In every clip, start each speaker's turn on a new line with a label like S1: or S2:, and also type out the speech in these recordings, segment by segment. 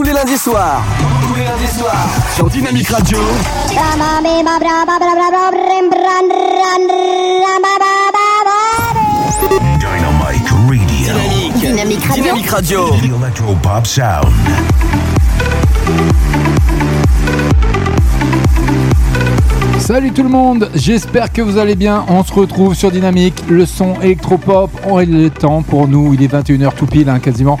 S1: Tous les lundis soirs. Tous les lundis soirs. Sur Dynamique Radio. Dynamique.
S2: Radio.
S1: Dynamique Radio.
S3: Sound.
S4: Salut tout le monde, j'espère que vous allez bien. On se retrouve sur Dynamique, le son électropop. On est le temps pour nous, il est 21h tout pile, hein, quasiment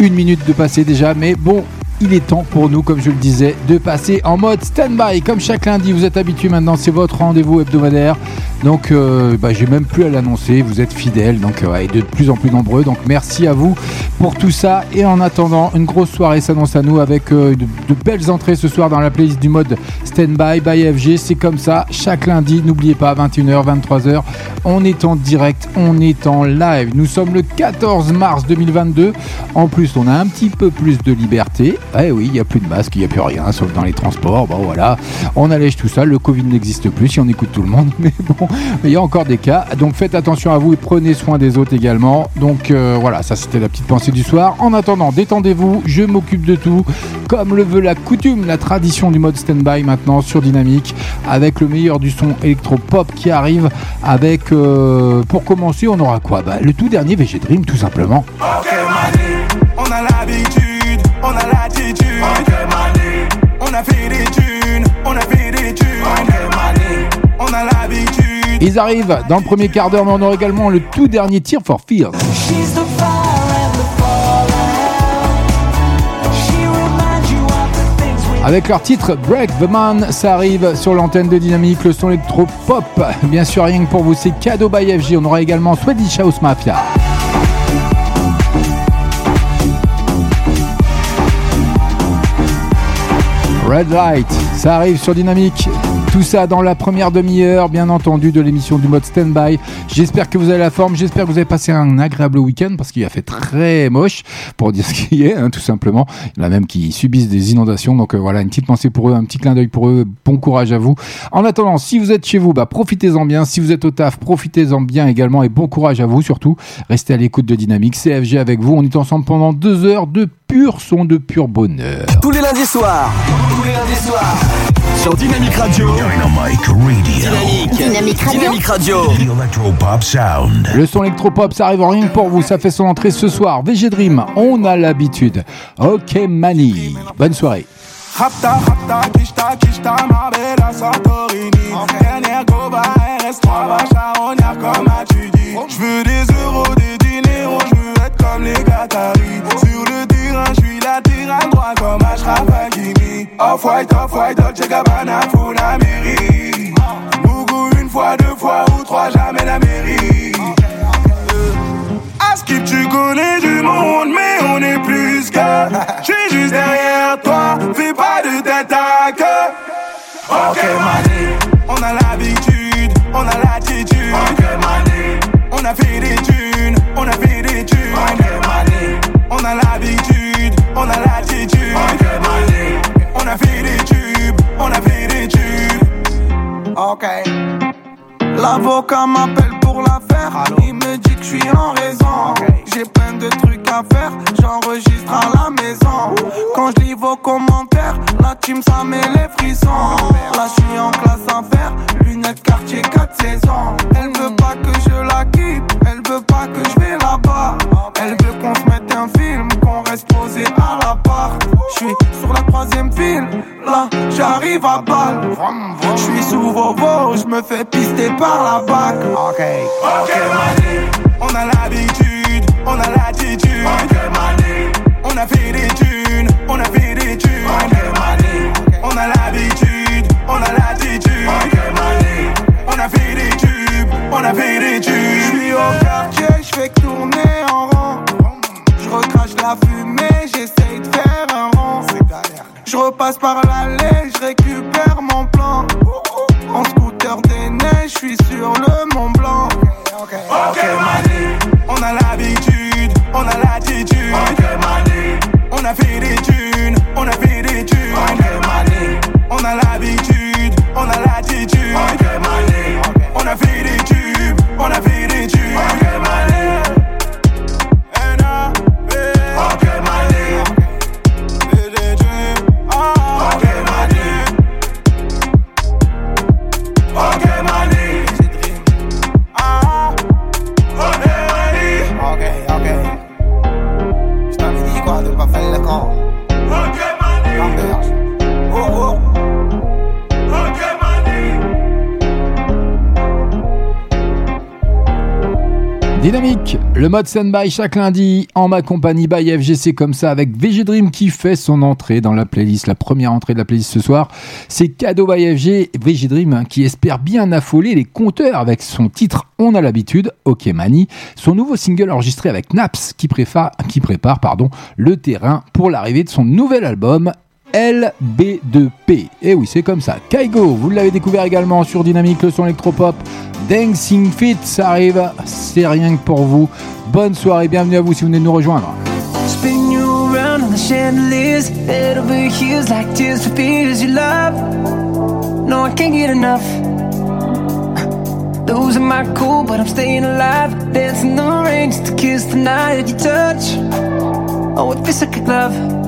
S4: une minute de passer déjà. Mais bon, il est temps pour nous, comme je le disais, de passer en mode stand-by. Comme chaque lundi, vous êtes habitués maintenant, c'est votre rendez-vous hebdomadaire. Donc, euh, bah, j'ai même plus à l'annoncer. Vous êtes fidèles, donc euh, de plus en plus nombreux. Donc, merci à vous pour tout ça. Et en attendant, une grosse soirée s'annonce à nous avec euh, de, de belles entrées ce soir dans la playlist du mode stand-by by FG. C'est comme ça, chaque lundi. N'oubliez pas, 21h, 23h, on est en direct, on est en live. Nous sommes le 14 mars 2022. En plus, on a un petit peu plus de liberté. Eh oui, il n'y a plus de masque, il n'y a plus rien, sauf dans les transports. Bon, voilà, on allège tout ça. Le Covid n'existe plus si on écoute tout le monde. Mais bon, il y a encore des cas. Donc faites attention à vous et prenez soin des autres également. Donc euh, voilà, ça c'était la petite pensée du soir. En attendant, détendez-vous, je m'occupe de tout. Comme le veut la coutume, la tradition du mode stand-by maintenant sur Dynamique, avec le meilleur du son électro-pop qui arrive. Avec, euh, pour commencer, on aura quoi? Bah, Le tout dernier VG Dream, tout simplement. Ils arrivent dans le premier quart d'heure, mais on aura également le tout dernier Tear for Fears. Avec leur titre Break the Man, ça arrive sur l'antenne de Dynamique, le son électro-pop. Bien sûr, rien que pour vous, c'est cadeau by FG. On aura également Swedish House Mafia. Red Light, ça arrive sur Dynamique. Tout ça dans la première demi-heure, bien entendu, de l'émission du mode Standby. J'espère que vous avez la forme, j'espère que vous avez passé un agréable week-end parce qu'il a fait très moche, pour dire ce qui est, hein, tout simplement. Il y en a même qui subissent des inondations, donc euh, voilà, une petite pensée pour eux, un petit clin d'œil pour eux. Bon courage à vous. En attendant, si vous êtes chez vous, bah, profitez-en bien. Si vous êtes au taf, profitez-en bien également et bon courage à vous surtout. Restez à l'écoute de Dynamique, CFG avec vous. On est ensemble pendant deux heures de pur son, de pur bonheur.
S1: Tous les lundis soirs. Tous les lundis soirs. Sur Dynamique Radio.
S3: Dynamite Radio.
S1: Dynamique.
S2: Dynamique Radio.
S1: Dynamique Radio.
S3: The Electro Pop Sound.
S4: Le son électropop, ça arrive rien que pour vous. Ça fait son entrée ce soir. VG Dream, on a l'habitude. Ok Mani, bonne soirée.
S5: Rapta, rapta, kishta, kishta, Marbella, Santorini. Dernière Goba, RS3, va charognard comme as-tu dit. J'veux des euros, des diners, j'veux être comme les Qataris. Sur le la tyranne, droit comme Ashraf Hakimi. Off-white, off-white, Dolce Gabbana, Funameri. Bougou une fois, deux fois ou trois, jamais la mairie. À Skip, tu connais du monde, mais on est plus que. J'suis juste derrière toi, fais pas de tête à queue. Ok, mané, Ok. L'avocat m'appelle pour l'affaire. Il me dit que je suis en raison. J'ai plein de trucs à faire. J'enregistre à la maison. Quand je lis vos commentaires, la team ça met les frissons. Là je suis en classe à faire. Lunettes quartier 4 saisons. Elle veut pas que je la quitte. Elle veut pas que je vais là-bas. Elle veut qu'on se mette un film. Qu'on reste posé à la part. Je suis sur la j'arrive à balle. Je suis sous vos. Je me fais pister par la bac. Ok. Ok, mané. On a l'habitude. On a l'attitude. Ok, mané. On a fait des thunes. On a fait des thunes. Ok, mané. On a l'habitude. On a l'attitude. Ok, mané. On a fait des tubes. On a fait des tubes. Je suis au quartier. Je fais que tourner en rond. Je recrache la fumée. J'essaye de faire un rond. Je repasse par l'allée. Je récupère mon plan. En scooter des neiges, je suis sur le Mont Blanc. Ok, mané, on a l'habitude, on a l'attitude.
S4: Dynamique, le mode stand-by chaque lundi en ma compagnie by FGC comme ça avec VG Dream qui fait son entrée dans la playlist, la première entrée de la playlist ce soir. C'est cadeau by FG, VG Dream hein, qui espère bien affoler les compteurs avec son titre On a l'habitude, Ok Mani, son nouveau single enregistré avec Naps qui prépare, qui prépare pardon, le terrain pour l'arrivée de son nouvel album LB2P. Et oui, c'est comme ça. Kaigo, vous l'avez découvert également sur Dynamique, le son électropop. Dancing Fit, ça arrive, c'est rien que pour vous. Bonne soirée, bienvenue à vous si vous venez de nous rejoindre.
S6: Spin you around on the chandeliers, head over heels like tears for fears you love. No, I can't get enough. Losing my cool, but I'm staying alive. Dancing the rain just to kiss the night you touch. Oh, it feels like a glove.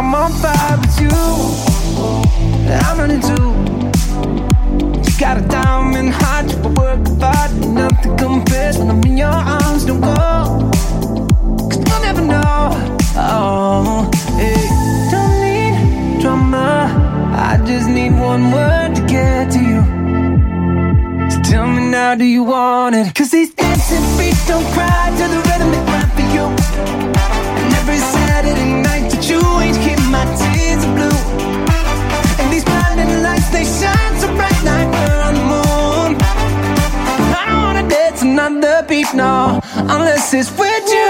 S6: I'm on fire with you. I'm running too. Got a diamond heart, you work hard, nothing compares when I'm in your arms. Don't go, cause you'll never know. Oh, hey. Don't need drama. I just need one word to get to you. So tell me now, do you want it? Cause these dancing feet don't cry unless it's with you.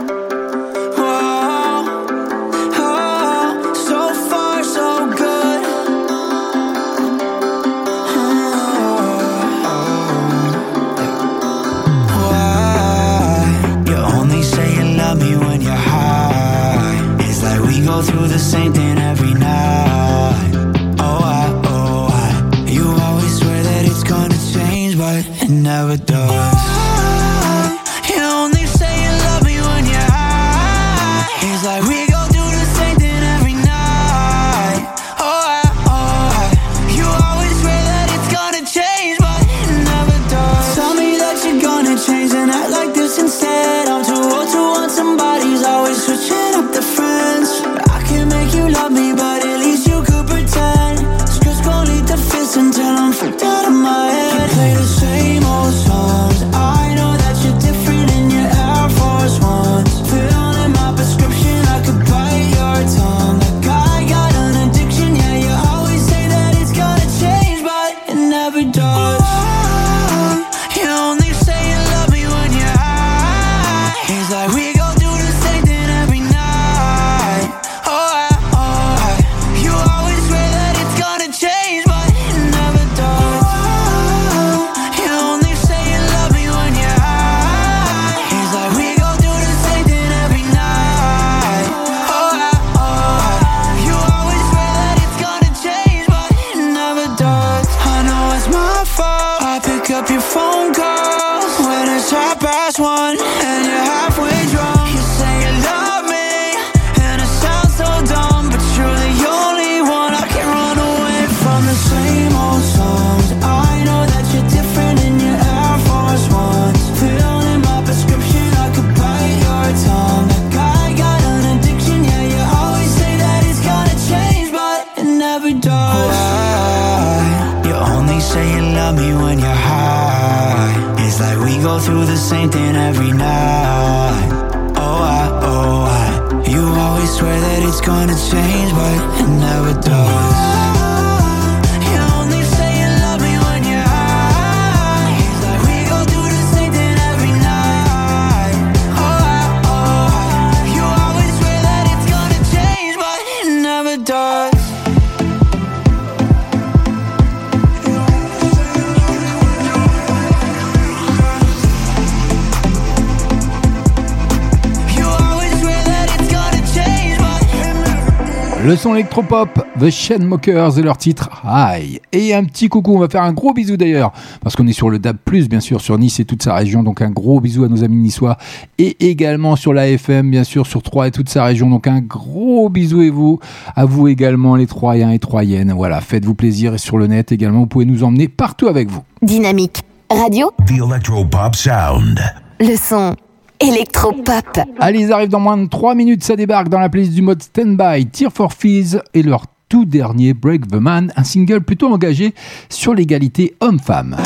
S7: Le son électropop, The Chain Mockers et leur titre High. Et un petit coucou, on va faire un gros bisou d'ailleurs, parce qu'on est sur le DAB, bien sûr, sur Nice et toute sa région, donc un gros bisou à nos amis niçois, et également sur la FM, bien sûr, sur Troyes et toute sa région, donc un gros bisou et vous, à vous également, les Troyens et Troyennes. Voilà, faites-vous plaisir et sur le net également, vous pouvez nous emmener partout avec vous.
S2: Dynamique. Radio.
S6: The Electropop Sound.
S2: Le son électropop.
S7: Allez, ils arrivent dans moins de 3 minutes, ça débarque dans la playlist du mode Standby, Tear for Fees et leur tout dernier Break the Man, un single plutôt engagé sur l'égalité homme-femme.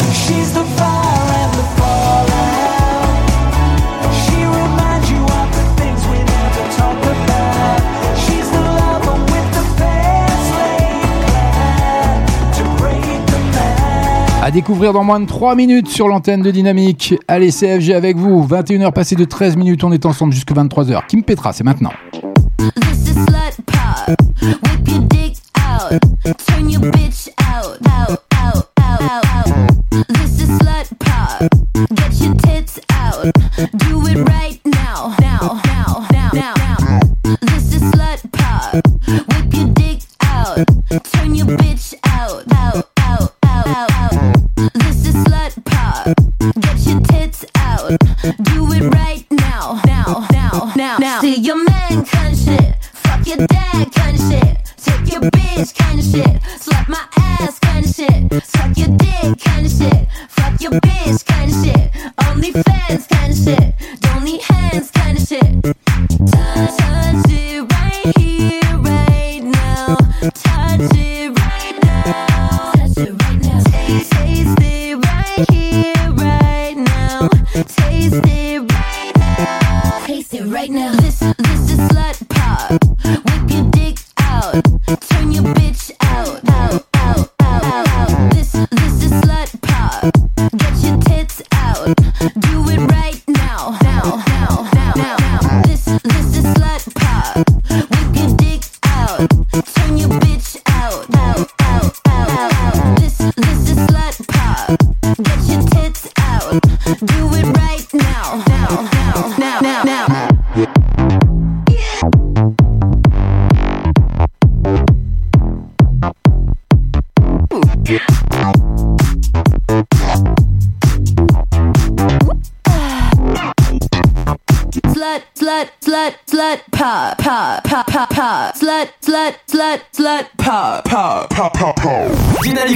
S7: À découvrir dans moins de 3 minutes sur l'antenne de Dynamique. Allez, CFG avec vous. 21h passées de 13 minutes, on est ensemble jusqu'à 23h. Kim Petra, c'est maintenant.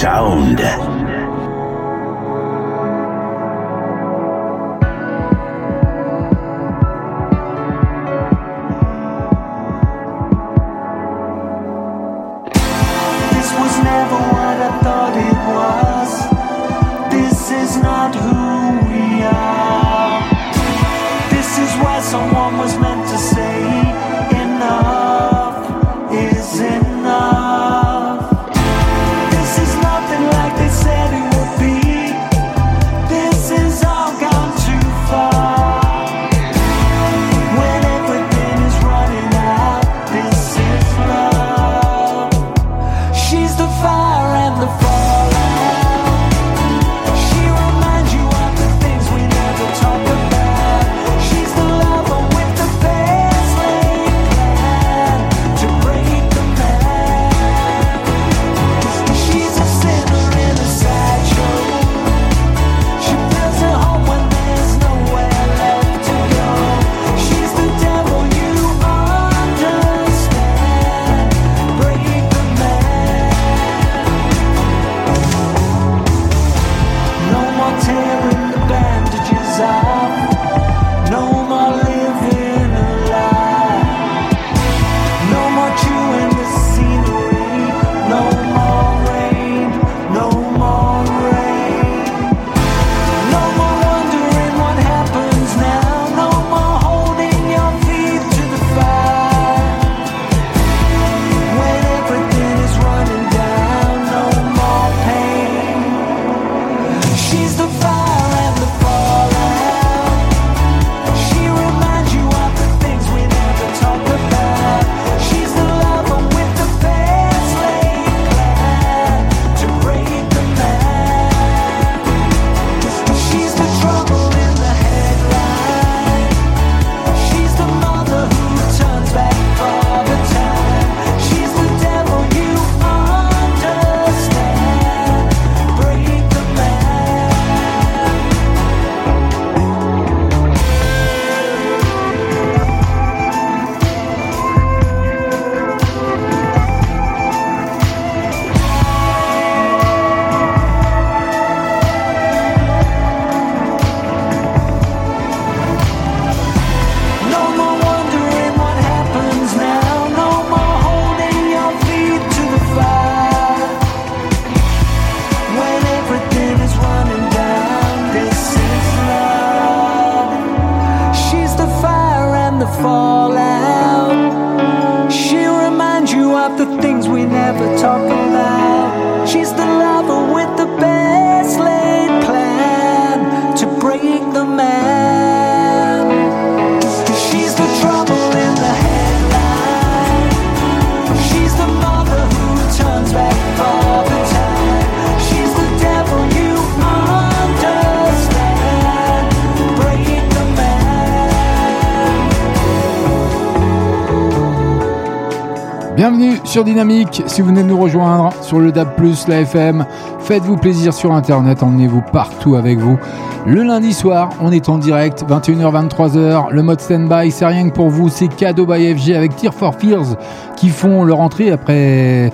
S6: sound. Man.
S4: Bienvenue sur Dynamique. Si vous venez de nous rejoindre sur le DAB+, la FM, faites-vous plaisir sur Internet, emmenez-vous partout avec vous. Le lundi soir, on est en direct, 21h, 23h. Le mode stand-by, c'est rien que pour vous. C'est cadeau by FG avec Tear for Fears qui font leur entrée après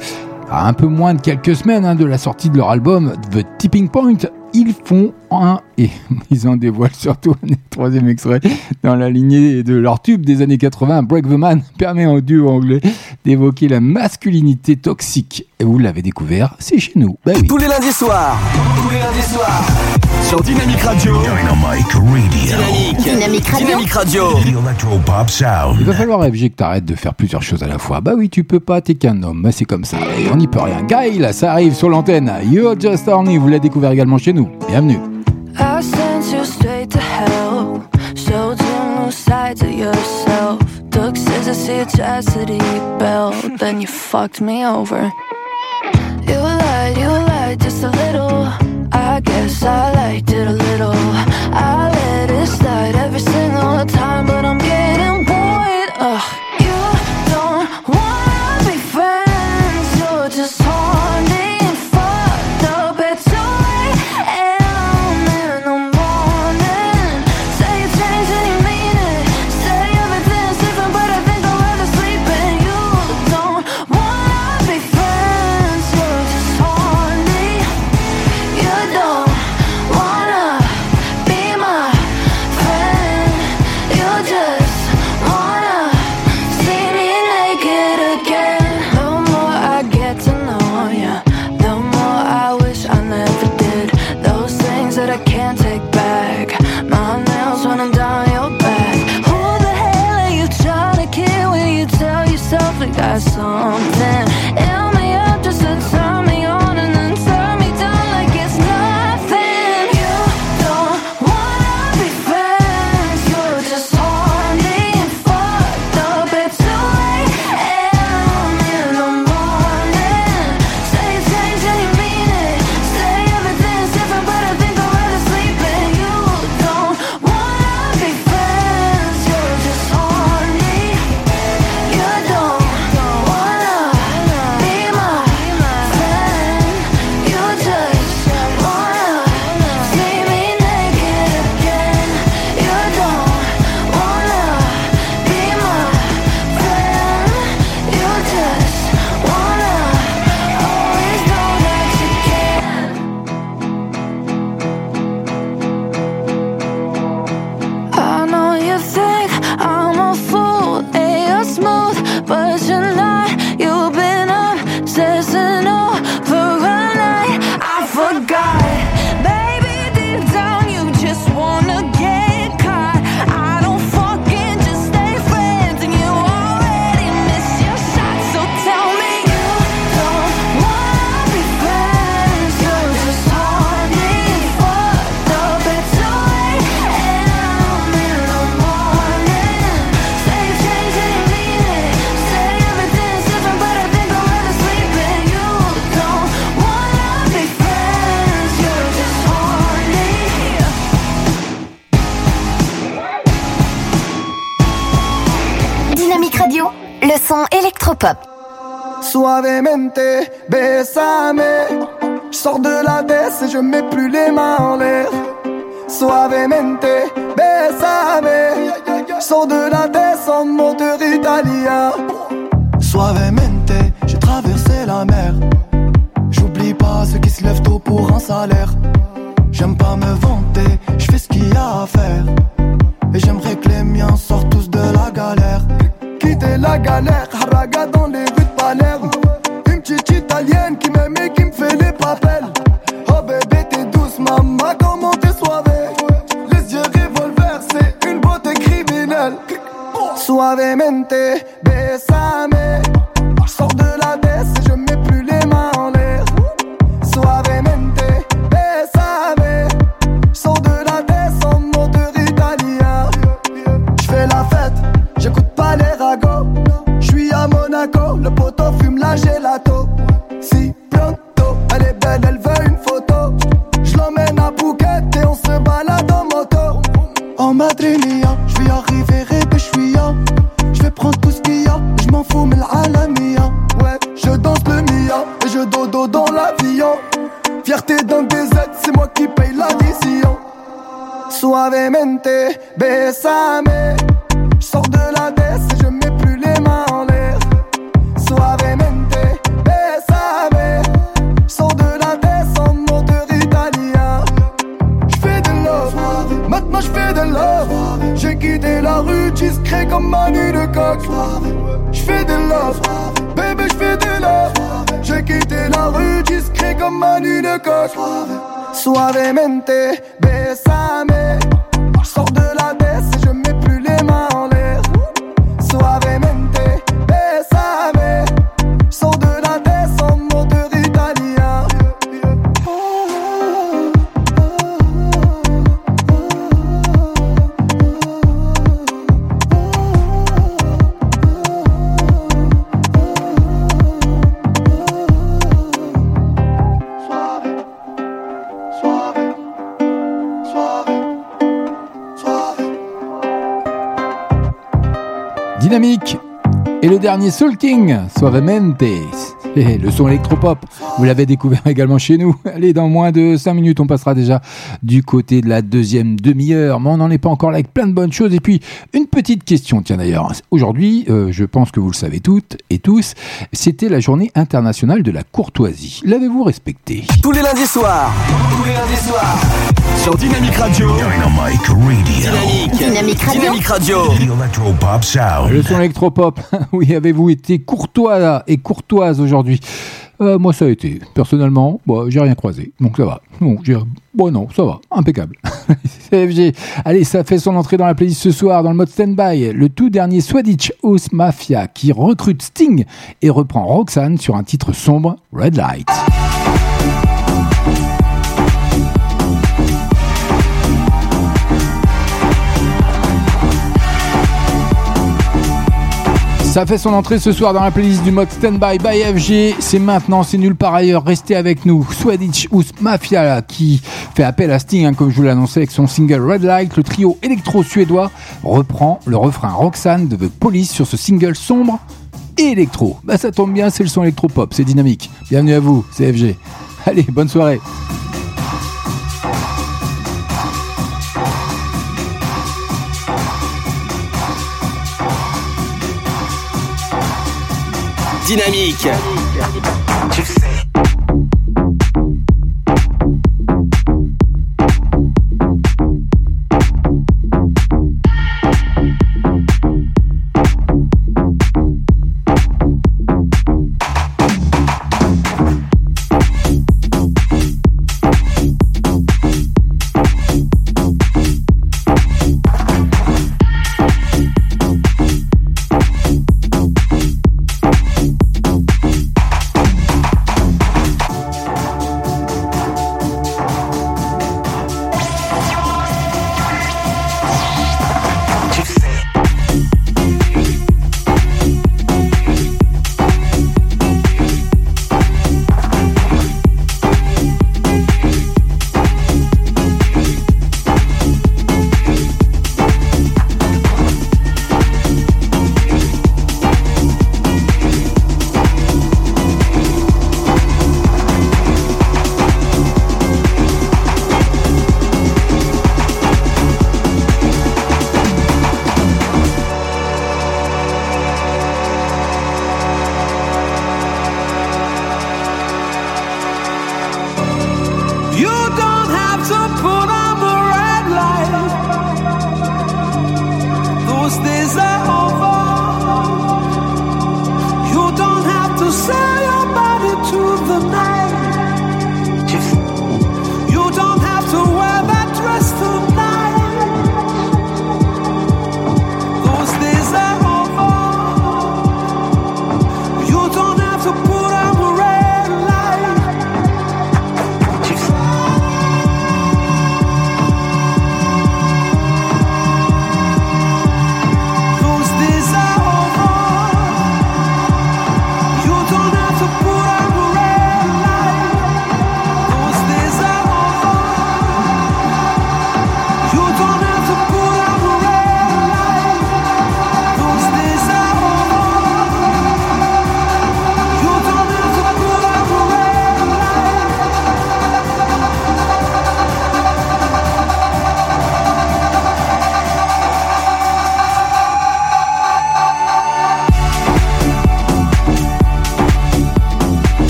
S4: à un peu moins de quelques semaines hein, de la sortie de leur album The Tipping Point. Ils font un et ils en dévoilent surtout un troisième extrait dans la lignée de leur tube des années 80. Break the Man permet en duo anglais d'évoquer la masculinité toxique. Et vous l'avez découvert, c'est chez nous. Bah.
S1: Tous les lundis soirs. Tous les lundis soirs. Sur Dynamic Radio.
S3: Dynamic Radio.
S1: Dynamique.
S2: Dynamique Radio.
S1: Dynamic Radio.
S3: The Electro Pop Sound.
S4: Il va falloir FG que t'arrêtes de faire plusieurs choses à la fois. Bah oui, tu peux pas, t'es qu'un homme, bah c'est comme ça. Et on n'y peut rien. Guy, là, ça arrive sur l'antenne. You're just horny, vous l'avez découvert également chez nous. Bienvenue.
S8: I sent you straight to hell. Showed you new sides of yourself. Took scissors to your chastity belt. Then you fucked me over. You lied, you lied just a little. I guess I liked it a little. I let it slide every single time, but I'm getting électropop.
S9: Suavemente, besame. Je sors de la baisse et je mets plus les mains en l'air. Suavemente, besame. Je sors de la baisse en moteur italien. Suavemente, j'ai traversé la mer. J'oublie pas ceux qui se lèvent tôt pour un salaire. J'aime pas me vanter, je fais ce qu'il y a à faire. Et j'aimerais que les miens sortent tous de la galère. Quitter la galère, dans les rues de Palerme. Une petite italienne qui m'aime et qui me fait les papels. Oh bébé, t'es douce, maman, comment t'es soivée. Les yeux revolver, c'est une beauté criminelle. Suavemente, besame. La gelato. Si pronto, elle est belle, elle veut une photo. Je l'emmène à Phuket et on se balade en moto. En Madrinia, je vais arriver répé, je vais prendre tout ce qu'il y a, je m'en fous, mais l'alamia. Ouais, je danse le mia et je dodo dans l'avion. Fierté d'un DZ, c'est moi qui paye l'addition. Suavemente, besame. Discret comme Manu de coq. Je fais de love, bébé je fais de love. J'ai quitté la rue discret comme Manu de coq. Suavemente, besame.
S4: Dernier Soul King, Suavemente. Le son électropop, vous l'avez découvert également chez nous. Allez, dans moins de 5 minutes, on passera déjà du côté de la deuxième demi-heure. Mais on n'en est pas encore là avec plein de bonnes choses. Et puis, une petite question, tiens d'ailleurs. Aujourd'hui, euh, je pense que vous le savez toutes et tous, c'était la journée internationale de la courtoisie. L'avez-vous respectée?
S10: Tous les lundis soirs. Tous les lundis soirs. Sur Dynamique Radio.
S3: Dynamic Radio.
S10: Dynamique.
S8: Radio.
S10: Dynamique Radio.
S3: The Electropop Sound.
S4: Le son électropop, oui, avez-vous été courtois et courtoise aujourd'hui? Euh, moi, ça a été. Personnellement, bon, j'ai rien croisé. Donc ça va. Bon, non, ça va. Impeccable. CFG. Allez, ça fait son entrée dans la playlist ce soir dans le mode stand-by. Le tout dernier Swedish House Mafia qui recrute Sting et reprend Roxanne sur un titre sombre, Red Light. Ça fait son entrée ce soir dans la playlist du mode Standby by FG. C'est maintenant, c'est nul par ailleurs. Restez avec nous. Swedish House Mafia qui fait appel à Sting, hein, comme je vous l'ai annoncé avec son single Red Light. Le trio électro-suédois reprend le refrain Roxanne de The Police sur ce single sombre et électro. Bah ça tombe bien, c'est le son électro-pop, c'est dynamique. Bienvenue à vous, c'est FG. Allez, bonne soirée.
S6: Dynamique.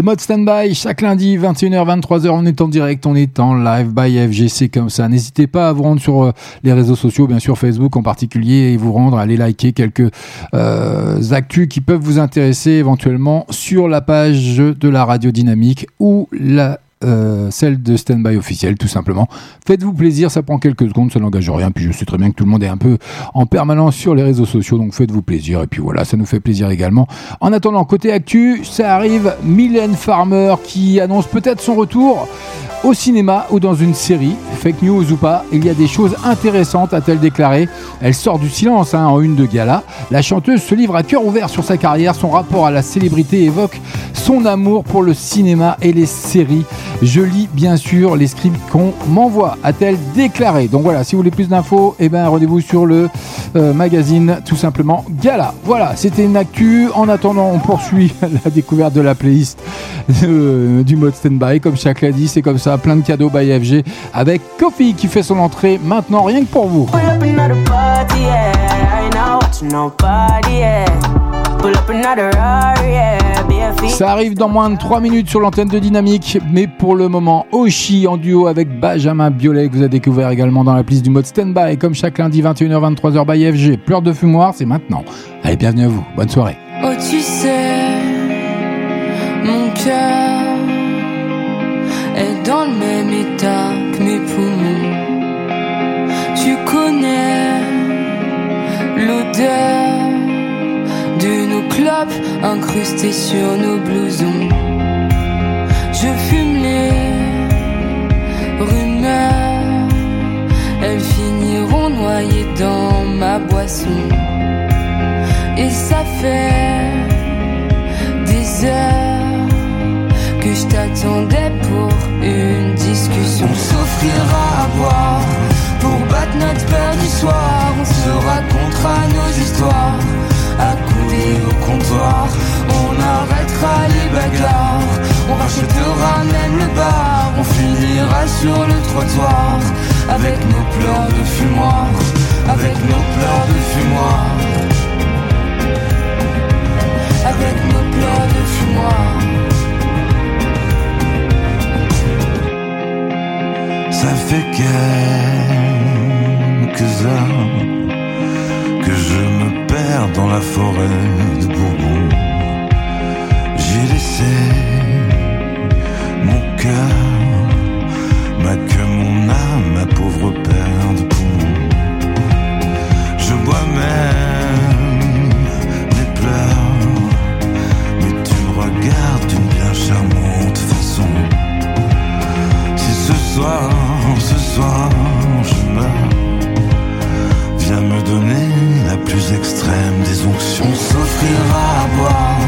S4: Le mode standby, chaque lundi, 21h, 23h, on est en direct, on est en live by FGC comme ça. N'hésitez pas à vous rendre sur euh, les réseaux sociaux, bien sûr Facebook en particulier, et vous rendre, aller liker quelques euh, actus qui peuvent vous intéresser éventuellement sur la page de la radio dynamique ou la euh, celle de Standby officiel, tout simplement. Faites-vous plaisir, ça prend quelques secondes, ça n'engage rien. Puis je sais très bien que tout le monde est un peu en permanence sur les réseaux sociaux, donc faites-vous plaisir. Et puis voilà, ça nous fait plaisir également. En attendant, côté actu, ça arrive, Mylène Farmer qui annonce peut-être son retour au cinéma ou dans une série, fake news ou pas, il y a des choses intéressantes, a-t-elle déclaré. Elle sort du silence hein, en une de gala. La chanteuse se livre à cœur ouvert sur sa carrière, son rapport à la célébrité évoque son amour pour le cinéma et les séries. Je lis bien sûr les scripts qu'on m'envoie, a-t-elle déclaré. Donc voilà, si vous voulez plus d'infos, eh ben rendez-vous sur le euh, magazine tout simplement Gala. Voilà, c'était une actu. En attendant, on poursuit la découverte de la playlist euh, du mode standby. Comme chaque lundi, c'est comme ça, plein de cadeaux by FG avec Kofi qui fait son entrée maintenant rien que pour vous. Ça arrive dans moins de 3 minutes sur l'antenne de Dynamique, mais pour le moment, Oshi en duo avec Benjamin Biolay, que vous avez découvert également dans la playlist du mode Standby, comme chaque lundi 21h 23h by FG. Pleurs de fumoir, c'est maintenant. Allez, bienvenue à vous. Bonne soirée.
S11: Oh, tu sais, mon cœur est dans le même état que mes poumons. Tu connais l'odeur clopes incrustées sur nos blousons. Je fume les rumeurs, elles finiront noyées dans ma boisson. Et ça fait des heures que je t'attendais pour une discussion.
S12: On s'offrira à boire pour battre notre peur du soir. On se racontera nos histoires accoudés au comptoir. On arrêtera les bagarres, on rachetera même le bar, on finira sur le trottoir avec nos pleurs de fumoir, avec nos pleurs de fumoir, avec nos pleurs de fumoir. Ça fait quelques heures dans la forêt de Bourbon. J'ai laissé mon cœur, ma queue, mon âme, ma pauvre paire de poumons. Je bois même mes pleurs, mais tu me regardes d'une bien charmante façon. Si ce soir, ce soir, je meurs, viens me donner la plus extrême des onctions.
S13: On s'offrira à boire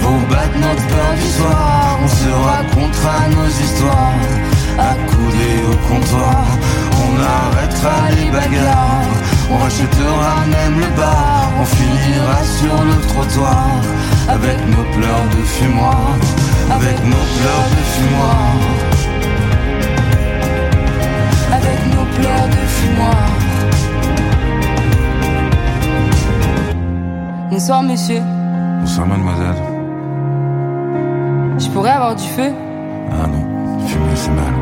S13: pour battre notre peur du soir. On se racontera nos histoires, accoudés au comptoir. On arrêtera les bagarres, on rachètera même le bar. On finira sur le trottoir avec nos pleurs de fumoir, avec nos pleurs de fumoir. Avec nos pleurs de fumoir.
S14: Bonsoir monsieur,
S12: Bonsoir mademoiselle.
S14: je pourrais avoir du feu?
S12: Ah non, fumer c'est mal.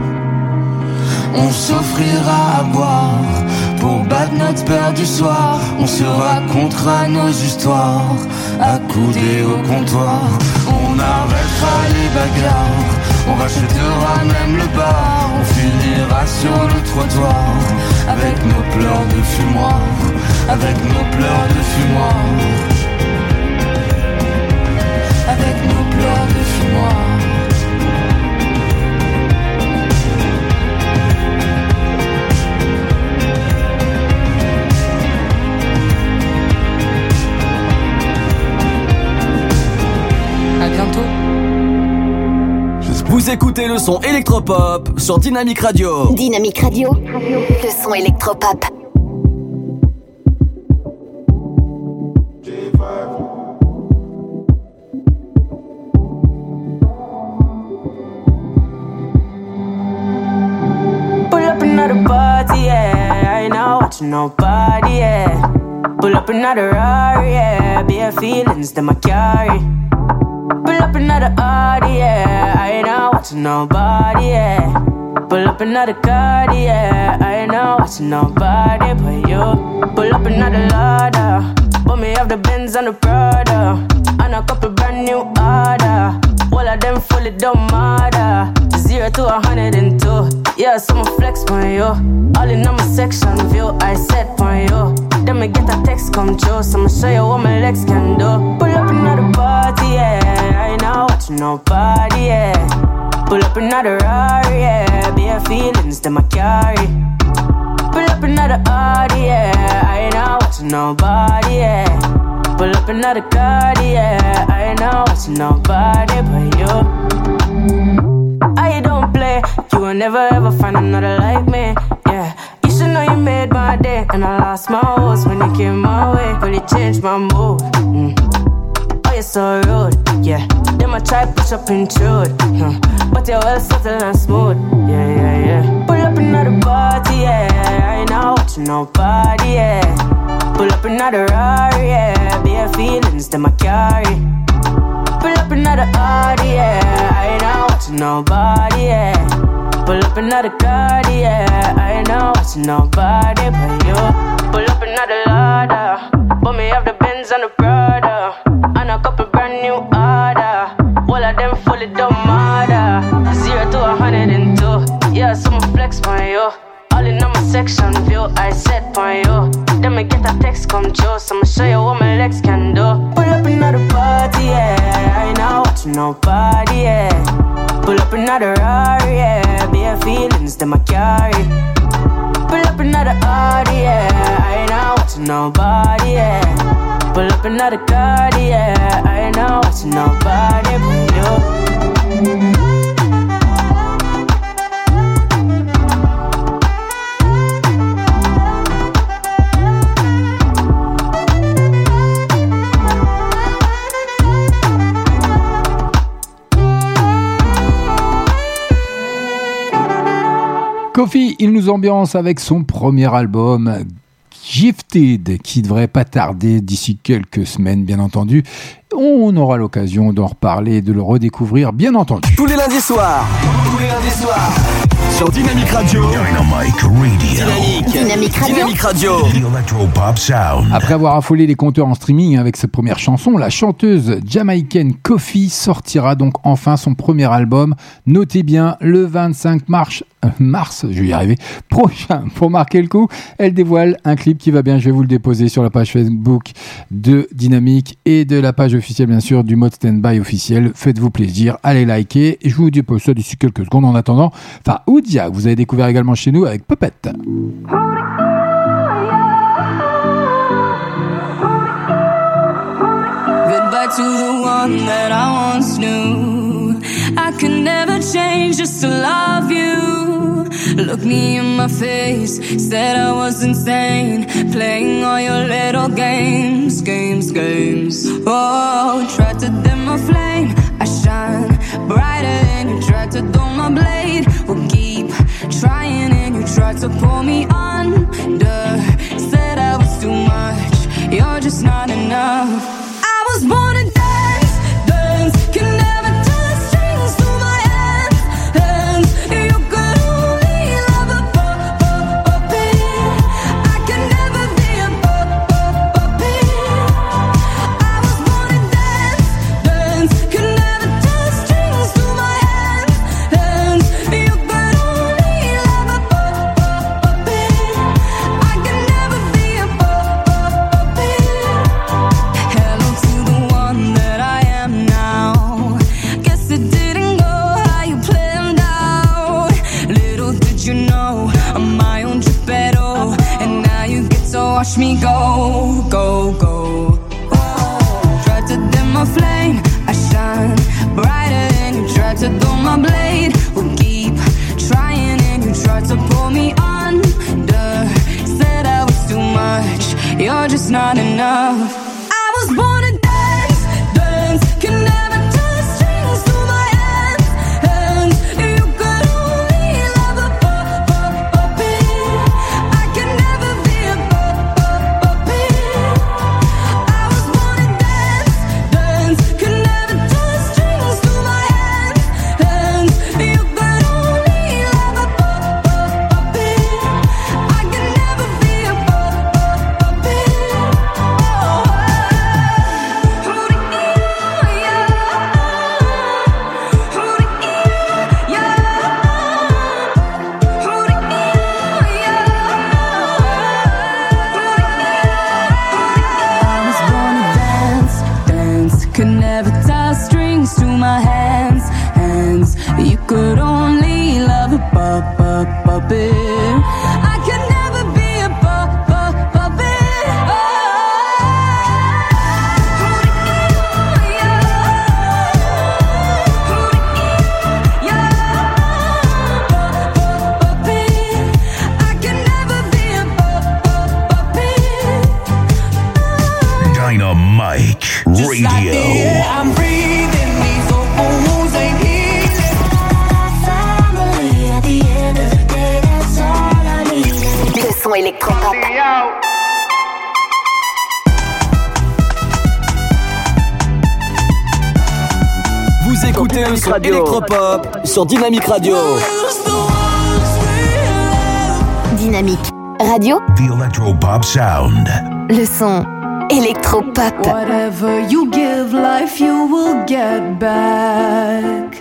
S13: On s'offrira à boire pour battre notre peur du soir. On se racontera nos histoires, accoudés au comptoir. On arrêtera les bagarres, on rachètera même le bar. On finira sur le trottoir avec nos pleurs de fumoir, avec nos pleurs de fumoir.
S10: Écoutez le son électropop sur Dynamic Radio.
S8: Dynamique Radio, le son électropop.
S15: Nobody, yeah. Pull up another Rari, yeah. Bare feelings that I carry. Pull up another Audi, yeah. I ain't not watching nobody, yeah. Pull up another card, yeah. I ain't not watching nobody but you. Pull up another ladder. Put me off the Benz and the Prada. And a couple brand new order. All of them fully don't matter. Zero to a hundred and two. Yeah, some flex on you. All in on my section view. I set on you. Then me get a text come true. So I'ma show you what my legs can do. Pull up another party, yeah. I ain't not watching nobody, yeah. Pull up another Rari, yeah. Bare feelings that I carry. Pull up another Audi, yeah. I ain't not watching nobody, yeah. Pull up another card, yeah. I ain't not watching nobody but you. You will never ever find another like me, yeah. You should know you made my day, and I lost my horse when you came my way. Really changed my mood. Mm. Oh, you're so rude, yeah. Then I try push up intrude, huh. but you're well subtle and smooth, yeah, yeah, yeah. Pull up another party, yeah. I ain't out watching nobody, yeah. Pull up another Rari, yeah. Bare feelings that I carry. Pull up another Audi, yeah. I ain't out watching nobody, yeah. Pull up another card, yeah. I ain't not watching nobody but you. Pull up another ladder. Put me off the Benz and the Prada. And a couple brand new order. All of them fully don't matter. Zero to a hundred and two. Yeah, some flex on you. All in on my section view. I set on you. Then me get a text come true. So I'ma show you what my legs can do. Pull up another party, yeah. I ain't watching nobody, yeah. Pull up another Rari, yeah. Bare feelings that I carry. Pull up another Audi, yeah. I ain't not watching nobody, yeah. Pull up another card, yeah. I ain't not watching nobody but you.
S4: Kofi, il nous ambiance avec son premier album Gifted, qui devrait pas tarder d'ici quelques semaines, bien entendu. On aura l'occasion d'en reparler, de le redécouvrir, bien entendu.
S10: Tous les lundis soirs.
S1: Tous les lundis soirs. Sur Dynamique Radio.
S3: Dynamique Radio.
S1: Dynamique
S2: Radio.
S1: Dynamique Radio.
S3: The Electropop Sound.
S4: Après avoir affolé les compteurs en streaming avec cette première chanson, la chanteuse jamaïcaine Kofi sortira donc enfin son premier album. Notez bien, le 25 mars, euh, mars, je vais y arriver, prochain. Pour marquer le coup, elle dévoile un clip qui va bien. Je vais vous le déposer sur la page Facebook de Dynamique et de la page officielle, bien sûr, du mode standby officiel. Faites-vous plaisir, allez liker. Et je vous dépose ça d'ici quelques secondes en attendant. Enfin, Oudia, vous avez découvert également chez nous avec Puppet.
S13: Goodbye to the one that I once knew. I could never change just to love you. Look me in my face, said I was insane. Playing all your little games, games, games. Oh, tried to dim my flame. I shine brighter than you tried to dull my blade. We'll keep trying and you tried to pull me under. Said I was too much, you're just not enough. I was born to dance, dance. Can go, go, go. Tried to dim my flame, I shine brighter than you tried to dull my blade. We'll keep trying, and you tried to pull me under. Said I was too much, you're just not enough.
S2: Le son électropop.
S1: Vous écoutez le son électropop sur Dynamique Radio.
S2: Dynamique Radio.
S3: The Electropop Sound.
S2: Le son électropop.
S8: Whatever you give life, you will get back.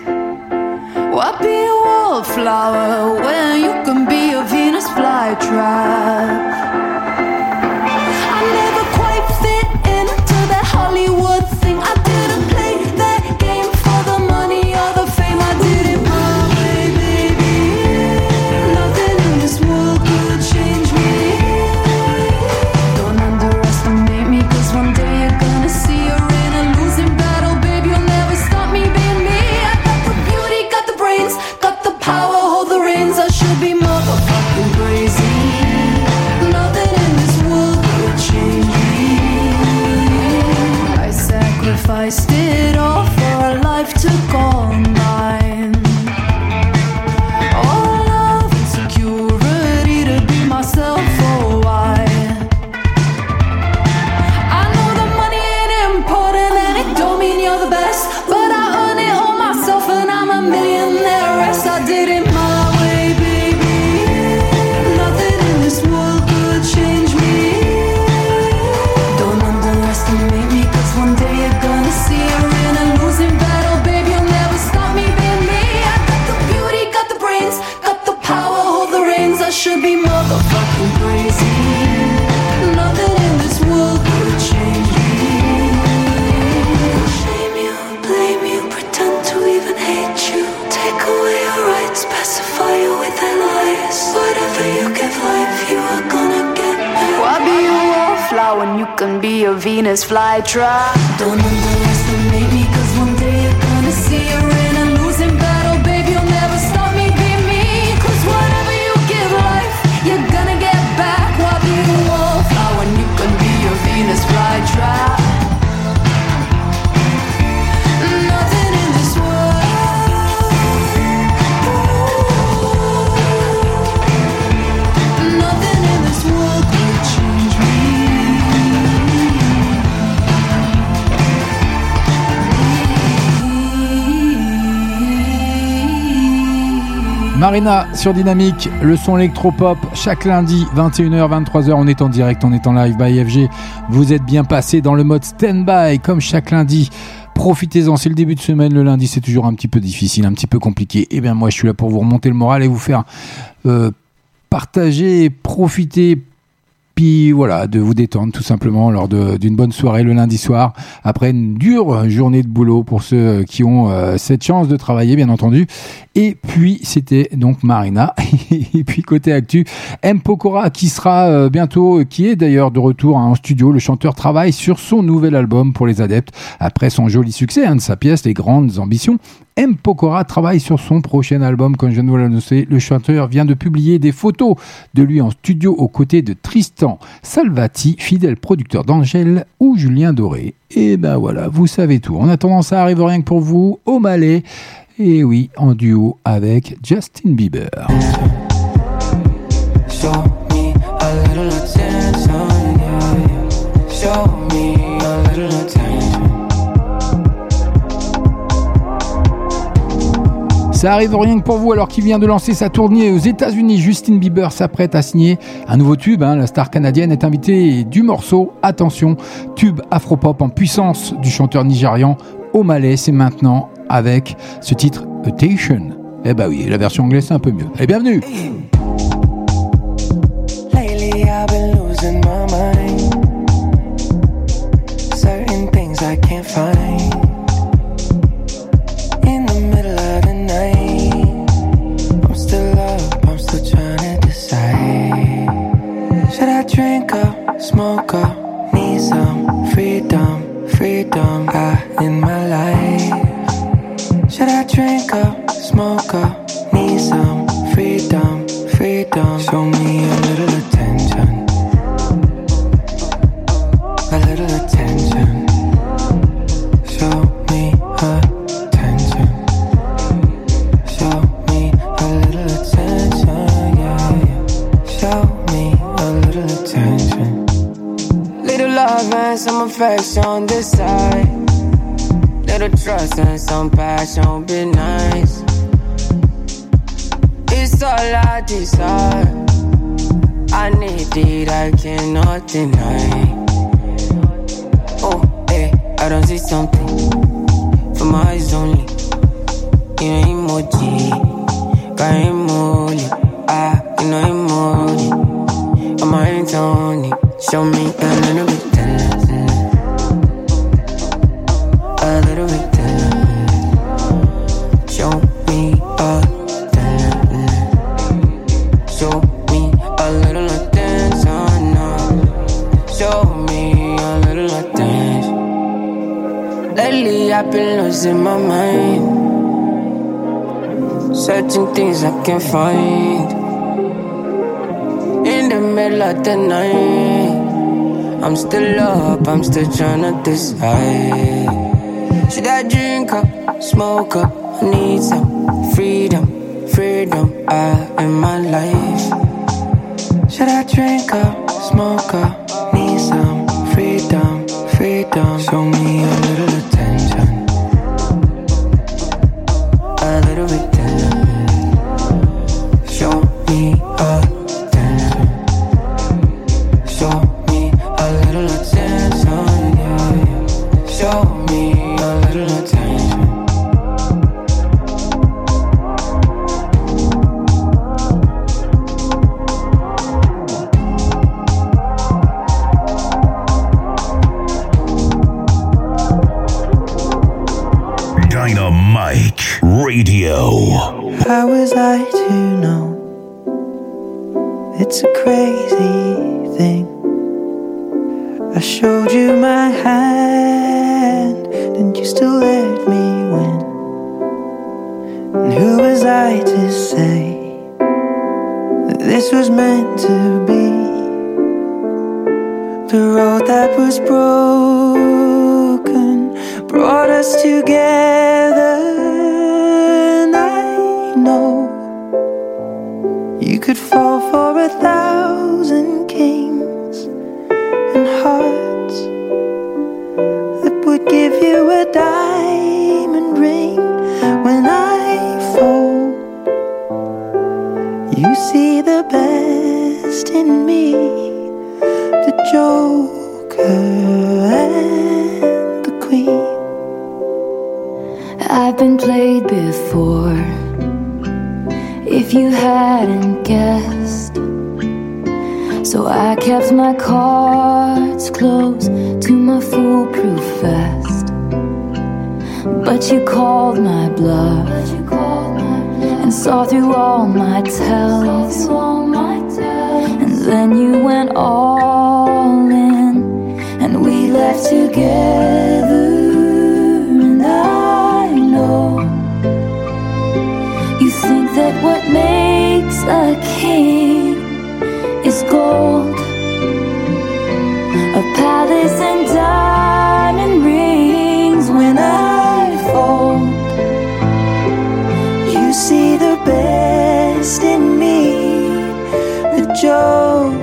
S8: What be a wallflower when you can be a Venus flytrap? Be a Venus
S4: Marina sur Dynamique, le son électropop, chaque lundi, 21h, 23h, on est en direct, on est en live by FG. Vous êtes bien passé dans le mode stand-by, comme chaque lundi. Profitez-en, c'est le début de semaine, le lundi c'est toujours un petit peu difficile, un petit peu compliqué. Eh bien moi je suis là pour vous remonter le moral et vous faire euh, partager, profiter, puis voilà, de vous détendre tout simplement lors d'une bonne soirée le lundi soir, après une dure journée de boulot pour ceux qui ont euh, cette chance de travailler, bien entendu. Et puis c'était donc Marina. Et puis côté actu, M Pokora qui sera euh, bientôt, qui est d'ailleurs de retour hein, en studio. Le chanteur travaille sur son nouvel album pour les adeptes après son joli succès hein, de sa pièce Les Grandes Ambitions. M. Pokora travaille sur son prochain album, comme je viens de vous l'annoncer. Le chanteur vient de publier des photos de lui en studio aux côtés de Tristan Salvati, fidèle producteur d'Angèle ou Julien Doré. Et ben voilà, vous savez tout. En attendant, ça arrive rien que pour vous, au Malais. Et oui, en duo avec Justin Bieber. Ça arrive rien que pour vous alors qu'il vient de lancer sa tournée aux États-Unis. Justin Bieber s'apprête à signer un nouveau tube. hein. La star canadienne est invitée du morceau. Attention, tube afropop en puissance du chanteur nigérian Omalé. C'est maintenant avec ce titre Attention. Eh bah oui, la version anglaise c'est un peu mieux. Et bienvenue.
S3: Up, I'm still trying to decide.
S16: So I kept my cards close to my foolproof vest. But you called my bluff and saw through all my tells. And then you went all in, and we left together. And I know you think that what makes a gold, a palace and diamond rings. When I fold,
S17: you see the best in me, the joke.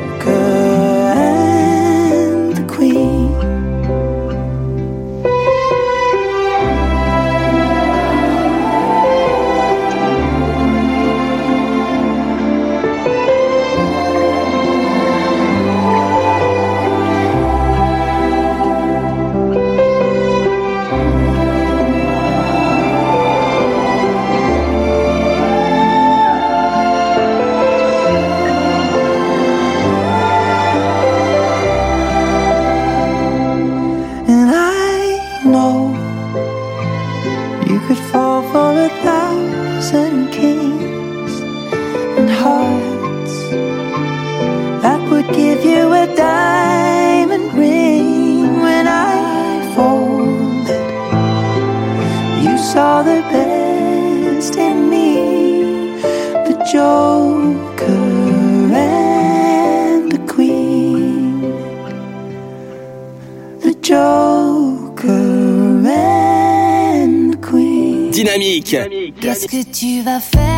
S1: dynamique.
S18: Qu'est-ce que tu vas faire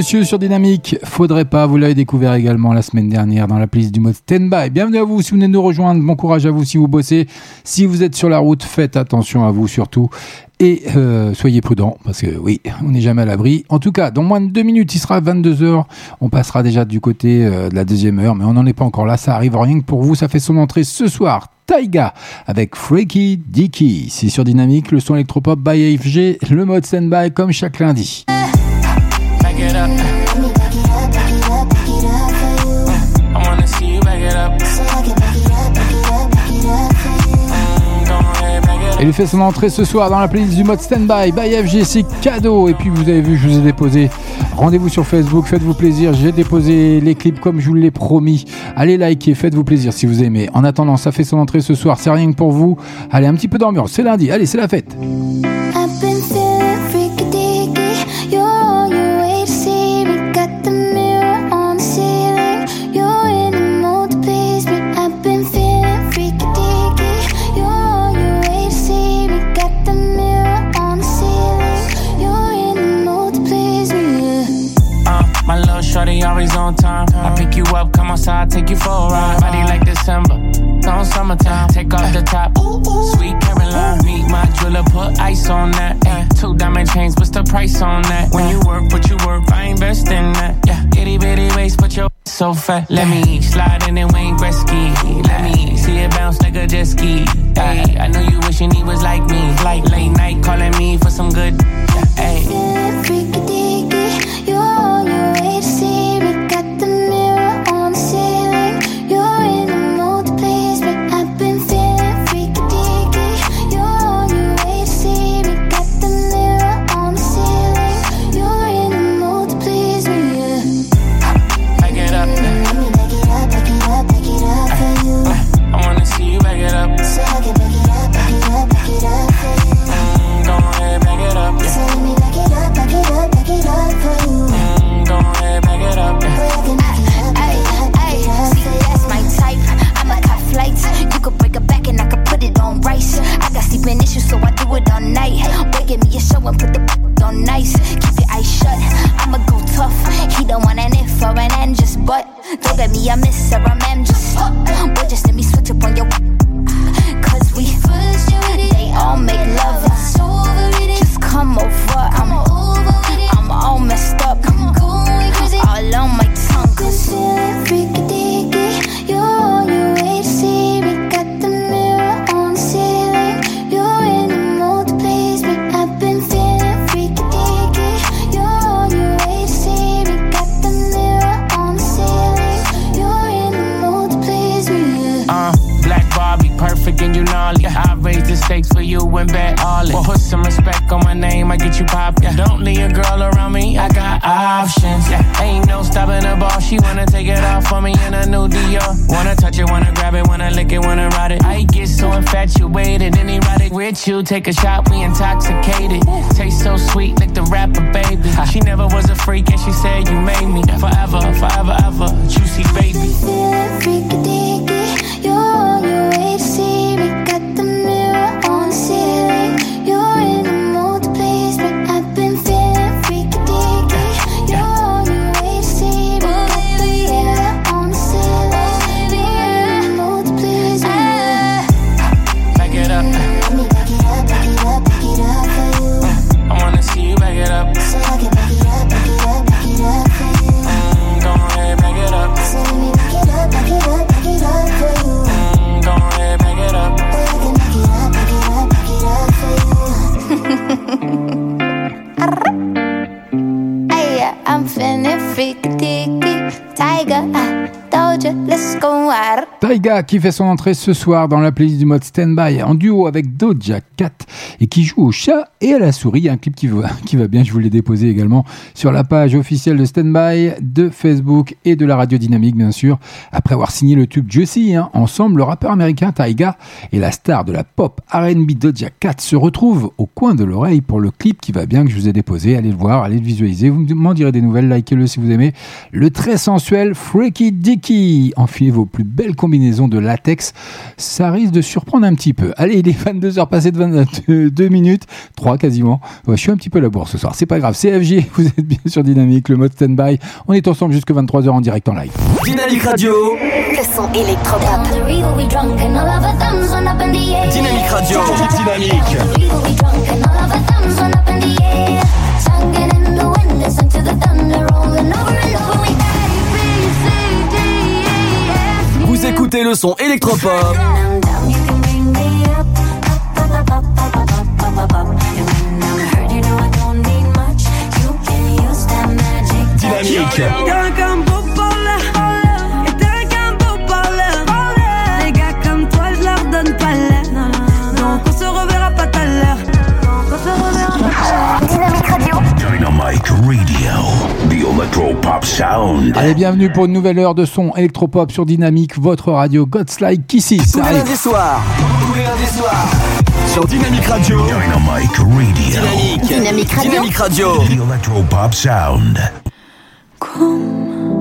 S4: monsieur sur Dynamique, faudrait pas, vous l'avez découvert également la semaine dernière dans la playlist du mode Stand-by. Bienvenue à vous si vous venez nous rejoindre, bon courage à vous si vous bossez. Si vous êtes sur la route, faites attention à vous surtout. Et euh, soyez prudents, parce que oui, on n'est jamais à l'abri. En tout cas, dans moins de deux minutes, il sera 22h. On passera déjà du côté euh, de la deuxième heure, mais on n'en est pas encore là. Ça arrive rien que pour vous. Ça fait son entrée ce soir. Taiga avec Freaky Dicky. C'est sur Dynamique, le son électropop by AFG, le mode stand-by comme chaque lundi.
S19: Back it up. I wanna see you back it up. Mm, go ahead, back it up.
S4: Elle lui fait son entrée ce soir dans la playlist du mode Standby by FG, c'est cadeau. Et puis vous avez vu, je vous ai déposé. Rendez-vous sur Facebook, faites-vous plaisir. J'ai déposé les clips comme je vous l'ai promis. Allez liker, faites-vous plaisir si vous aimez. En attendant, ça fait son entrée ce soir, c'est rien que pour vous. Allez, un petit peu d'ambiance, c'est lundi, allez, c'est la fête.
S19: Outside, take you for a ride. Body like December, on summertime. Take off the top, sweet Caroline. Meet my jeweler, put ice on that. Two diamond chains, what's the price on that? When you work, what you work, I invest in that. Yeah, itty bitty waist, but your so fat. Let me slide in and Wayne Gretzky. Let me see it bounce like a jet ski. Ay, I know you wishing he was like me. Like late night calling me for some good. Ay. Take a shot, we intoxicated. Taste so sweet, like the rapper, baby. She never was a freak and she said you made me forever, forever,
S4: Qui fait son entrée ce soir dans la playlist du mode Standby en duo avec Doja Cat et qui joue au chat et à la souris. Un clip qui va, qui va bien, je vous l'ai déposé également sur la page officielle de Standby, de Facebook et de la radio dynamique, bien sûr. Après avoir signé le tube Juicy, hein, ensemble, le rappeur américain Taiga et la star de la pop RB Doja Cat se retrouvent au coin de l'oreille pour le clip qui va bien que je vous ai déposé. Allez le voir, allez le visualiser. Vous m'en direz des nouvelles, likez-le si vous aimez. Le très sensuel Freaky Dicky. Enfilez vos plus belles combinaisons de latex. Ça risque de surprendre un petit peu. Allez, il est 22h passé de 22 minutes, 3 quasiment. Je suis un petit peu à la bourre ce soir. C'est pas grave. CFG, vous êtes bien sûr Dynamique, le mode stand-by. On est ensemble jusque 23h en direct en live.
S10: Dynamique Radio.
S8: Le son électropop.
S10: Dynamique Radio.
S3: Dynamique.
S10: Vous écoutez le son électropop
S3: dynamique.
S4: Allez, bienvenue pour une nouvelle heure de son électropop sur Dynamique, votre radio God's
S10: Like Kisses.
S1: Tous les lundis.
S10: Sur Dynamique Radio.
S3: Dynamique Radio.
S10: Dynamique
S8: Radio.
S10: Radio. Radio. 空。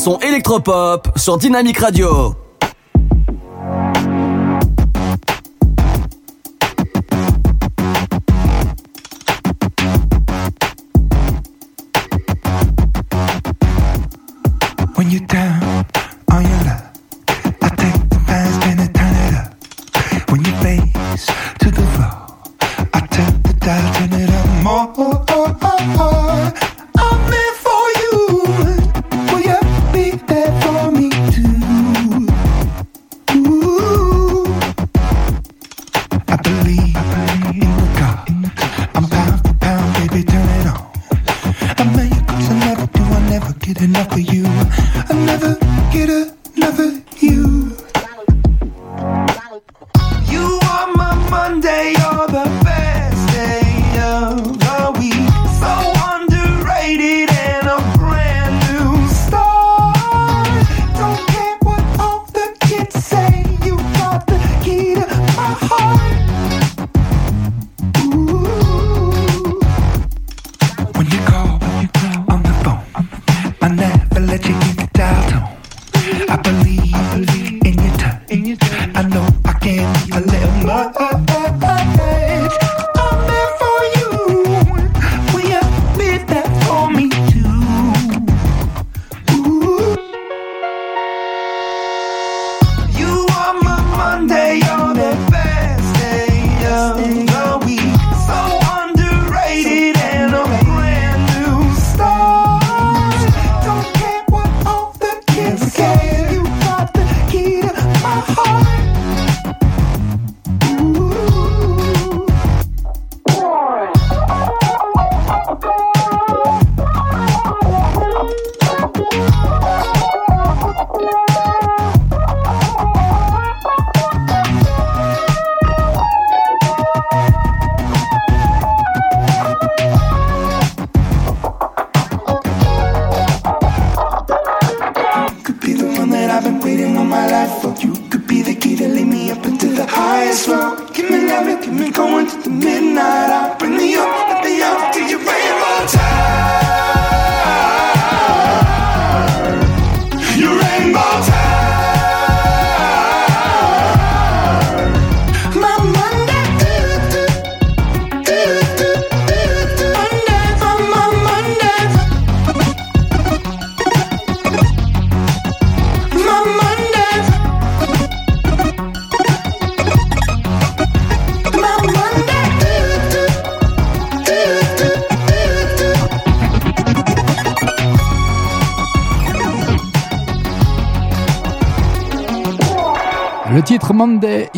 S10: son électropop sur Dynamic Radio.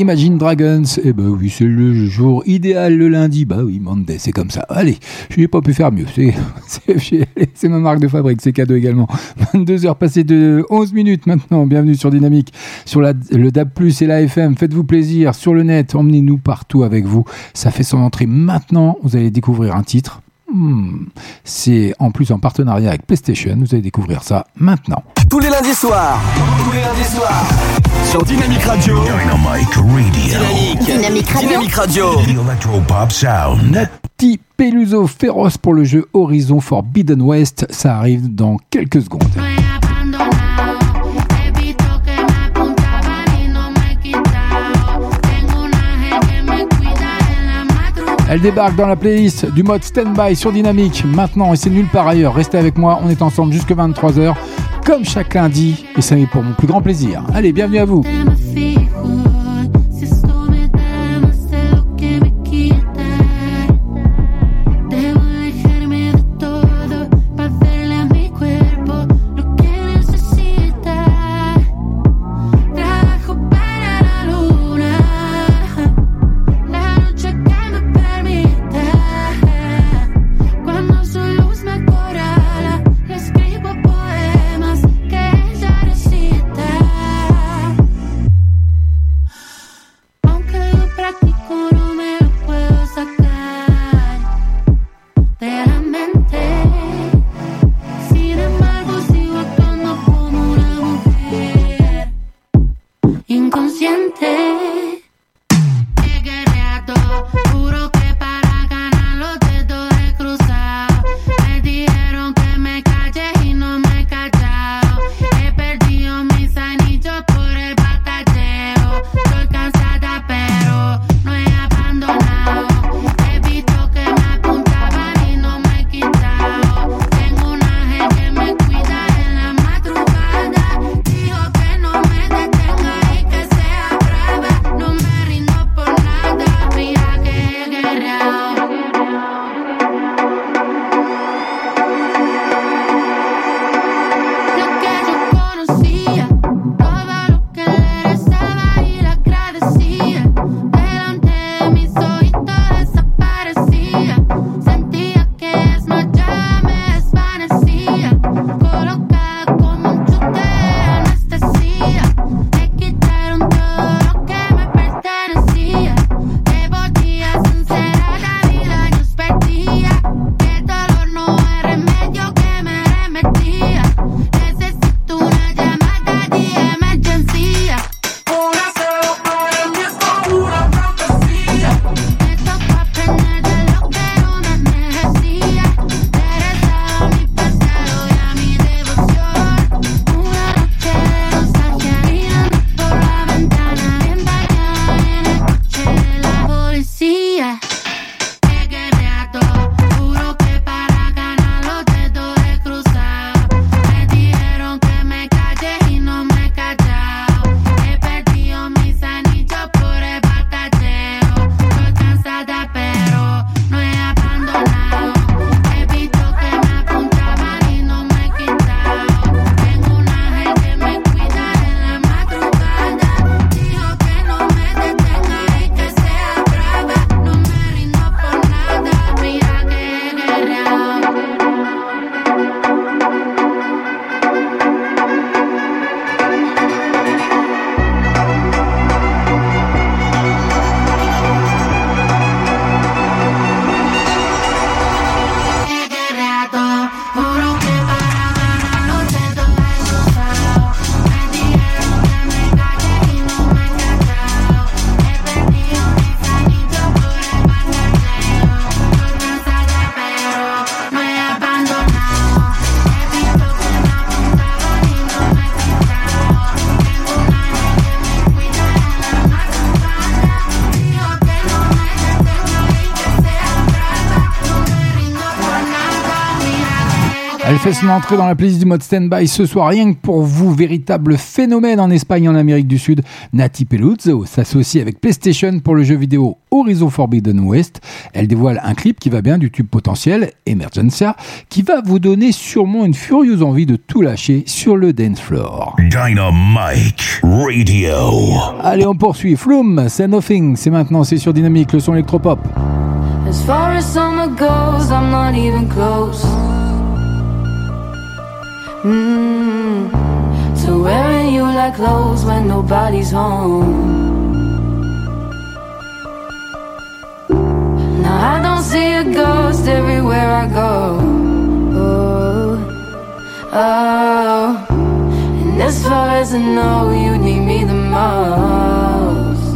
S4: Imagine Dragons. Eh ben oui, c'est le jour idéal le lundi. Bah oui, Monday, c'est comme ça. Allez, je n'ai pas pu faire mieux. C'est, ma marque de fabrique, c'est cadeau également. 22 heures passées de 11 minutes maintenant. Bienvenue sur Dynamique, sur le DAB+, et la FM. Faites-vous plaisir sur le net. Emmenez-nous partout avec vous. Ça fait son entrée maintenant. Vous allez découvrir un titre. Hmm, C'est en plus en partenariat avec PlayStation. Vous allez découvrir ça maintenant.
S10: Tous les lundis soirs.
S1: Tous les lundis soirs.
S10: Sur Dynamic Radio.
S3: Dynamic Radio.
S10: Dynamique.
S8: Dynamique Radio.
S3: Electropop Sound.
S4: Nati Peluso féroce pour le jeu Horizon Forbidden West. Ça arrive dans quelques secondes. Elle débarque dans la playlist du mode Standby sur Dynamique maintenant et c'est nulle part ailleurs. Restez avec moi, on est ensemble jusque 23h comme chaque lundi et ça est pour mon plus grand plaisir. Allez, bienvenue à vous. Fait son entrée dans la playlist du mode stand-by ce soir, rien que pour vous, véritable phénomène en Espagne et en Amérique du Sud. Nati Peluzzo s'associe avec PlayStation pour le jeu vidéo Horizon Forbidden West. Elle dévoile un clip qui va bien du tube potentiel, Emergencia, qui va vous donner sûrement une furieuse envie de tout lâcher sur le dance floor.
S3: Dynamite Radio.
S4: Allez, on poursuit. Flume, c'est Nothing. C'est maintenant, c'est sur Dynamique, le son électropop.
S20: As far as summer goes, I'm not even close. Mm, to wearing you like clothes when nobody's home. Now I don't see a ghost everywhere I go. Oh, oh. And as far as I know, you need me the most.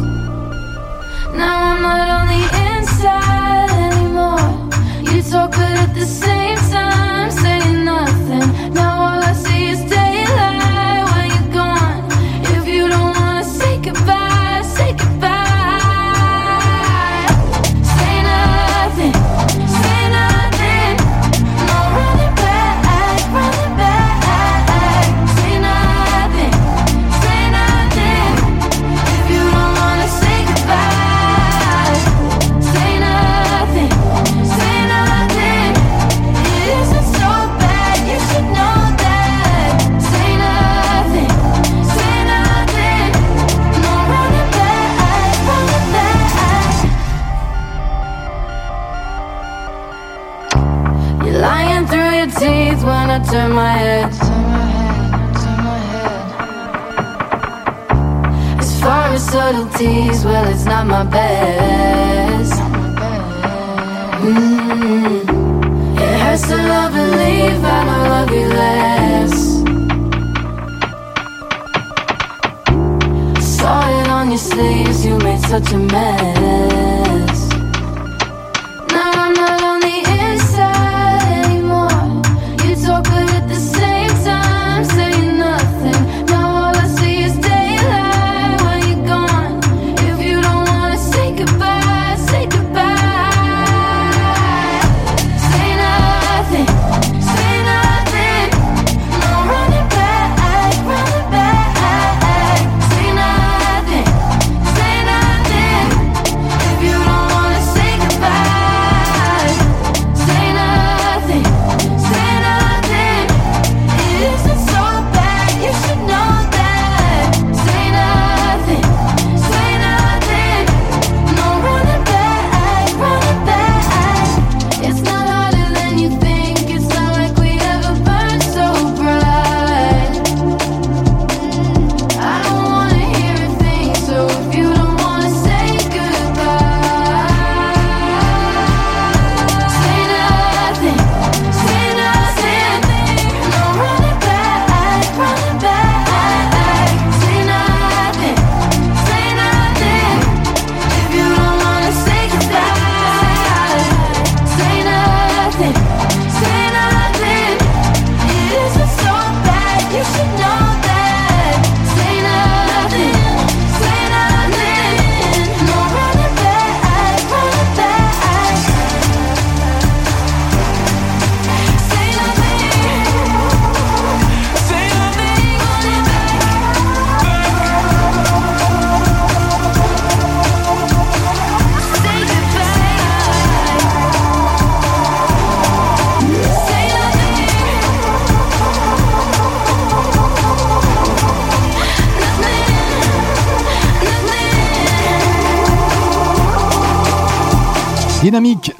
S20: Now I'm not on the inside anymore. You talk good at the same turn my head. Turn my head. As far as subtleties, well, it's not my best. Mm. It hurts to love and leave, I don't love you less. Saw it on your sleeves, you made such a mess.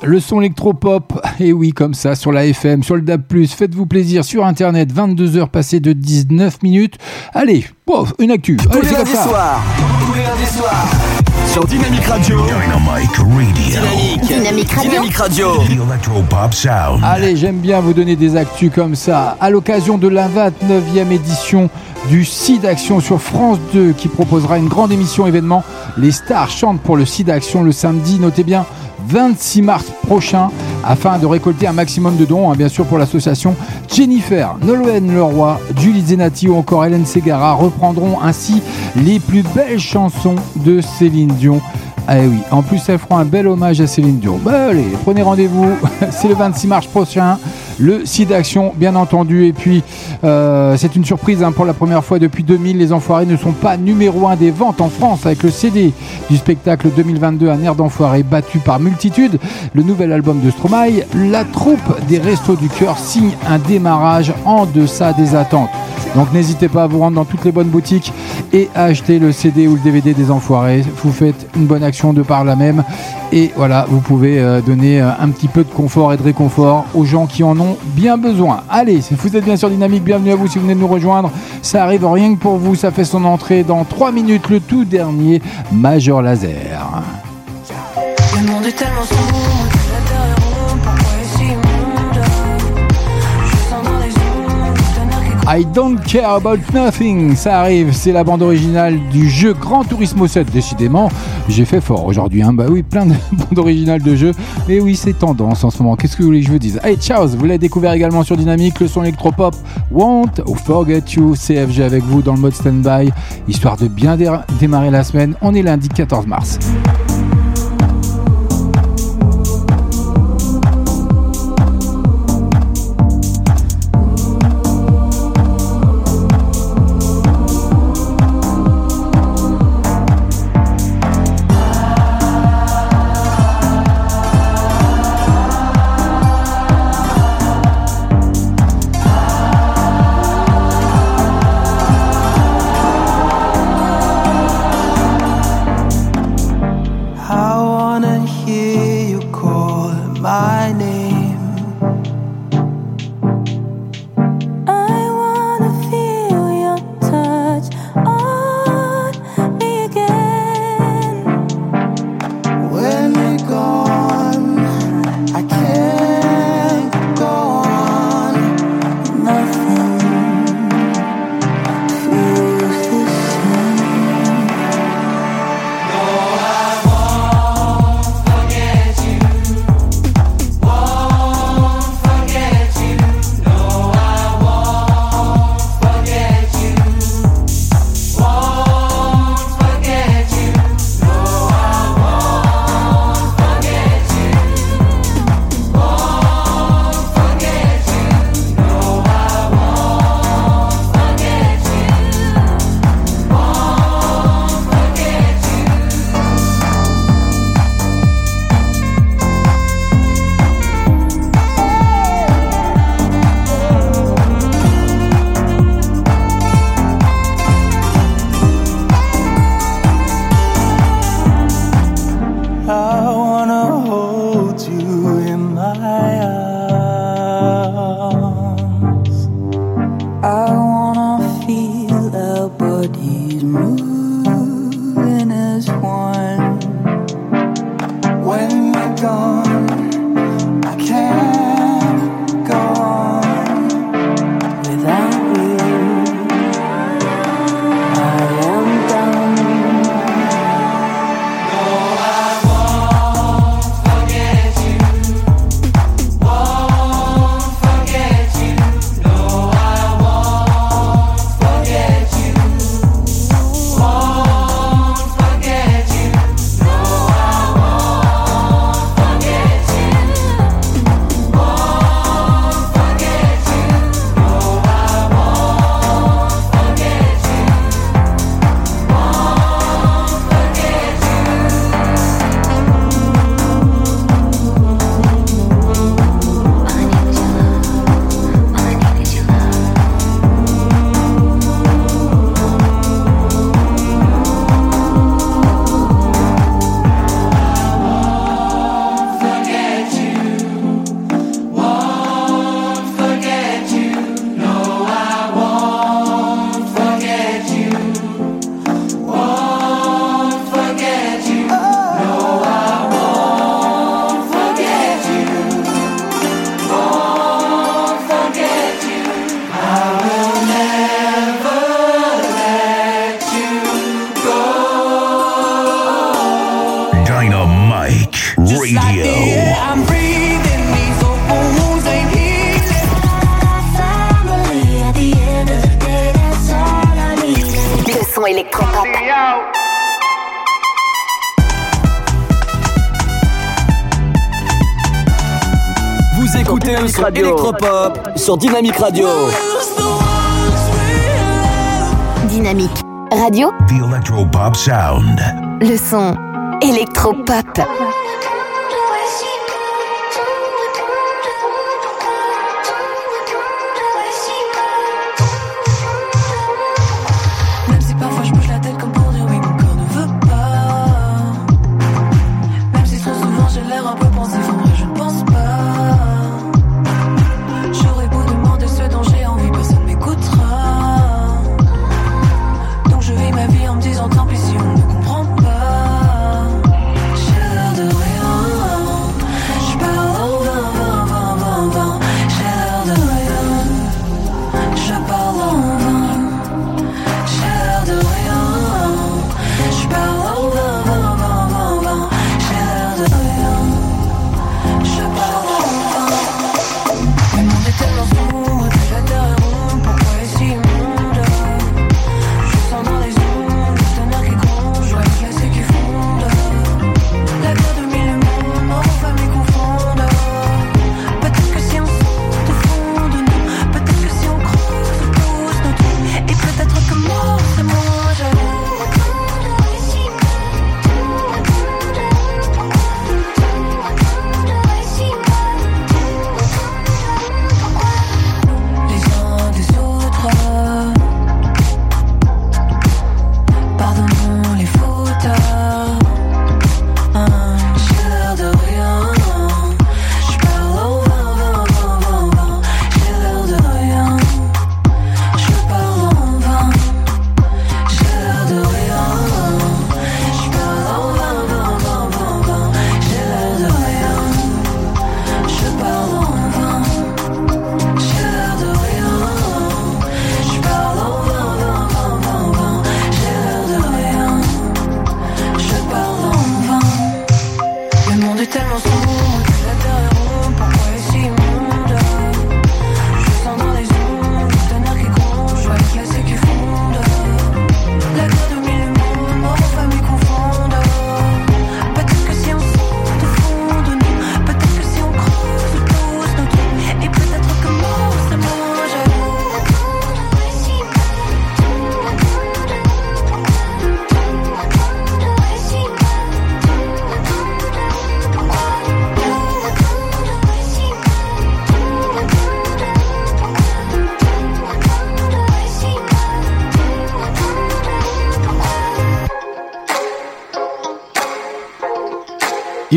S4: Le son électropop, et oui, comme ça, sur la FM, sur le DAB+, faites-vous plaisir sur Internet, 22h passées de 19 minutes. Allez, pof, une actu.
S10: Tous
S4: Allez,
S10: les
S4: c'est comme
S10: lundis
S4: ça.
S10: soirs.
S1: Tous les lundis soirs.
S10: Sur Dynamique Radio.
S3: Dynamite Radio.
S10: Dynamique.
S8: Dynamique Radio.
S10: Dynamique Radio.
S3: The Electropop Sound.
S4: Allez, j'aime bien vous donner des actus comme ça. À l'occasion de la 29e édition du site Action sur France 2 qui proposera une grande émission événement. Les stars chantent pour le site Action le samedi, notez bien, 26 mars prochain afin de récolter un maximum de dons, hein, bien sûr pour l'association Jennifer, Nolwenn Leroy, Julie Zenati ou encore Hélène Segara reprendront ainsi les plus belles chansons de Céline Dion. Ah oui, en plus elles feront un bel hommage à Céline Dion. Bah allez, prenez rendez-vous, c'est le 26 mars prochain. le site d'action, bien entendu. Et puis, euh, c'est une surprise hein, pour la première fois depuis 2000. Les Enfoirés ne sont pas numéro 1 des ventes en France avec le CD du spectacle 2022 Un air d'enfoiré battu par multitude. Le nouvel album de Stromae, la troupe des Restos du Cœur signe un démarrage en deçà des attentes. Donc n'hésitez pas à vous rendre dans toutes les bonnes boutiques et à acheter le CD ou le DVD des Enfoirés. Vous faites une bonne action de par là même. Et voilà, vous pouvez euh, donner euh, un petit peu de confort et de réconfort aux gens qui en ont bien besoin. Allez, si vous êtes bien sur Dynamique, bienvenue à vous si vous venez de nous rejoindre. Ça arrive rien que pour vous, ça fait son entrée dans 3 minutes, le tout dernier Major Laser.
S13: Le monde est tellement
S4: I don't care about nothing, ça arrive, c'est la bande originale du jeu Grand Turismo 7. Décidément, j'ai fait fort aujourd'hui. Hein. Bah oui, plein de bandes originales de jeux. Mais oui, c'est tendance en ce moment. Qu'est-ce que vous voulez que je vous dise? Hey, ciao Vous l'avez découvert également sur Dynamique, le son électropop Want ou Forget You, CFG avec vous dans le mode standby, histoire de bien dé- démarrer la semaine. On est lundi 14 mars.
S10: Sur Dynamique Radio.
S8: Dynamique Radio,
S3: The Electropop Sound.
S8: le son électropop.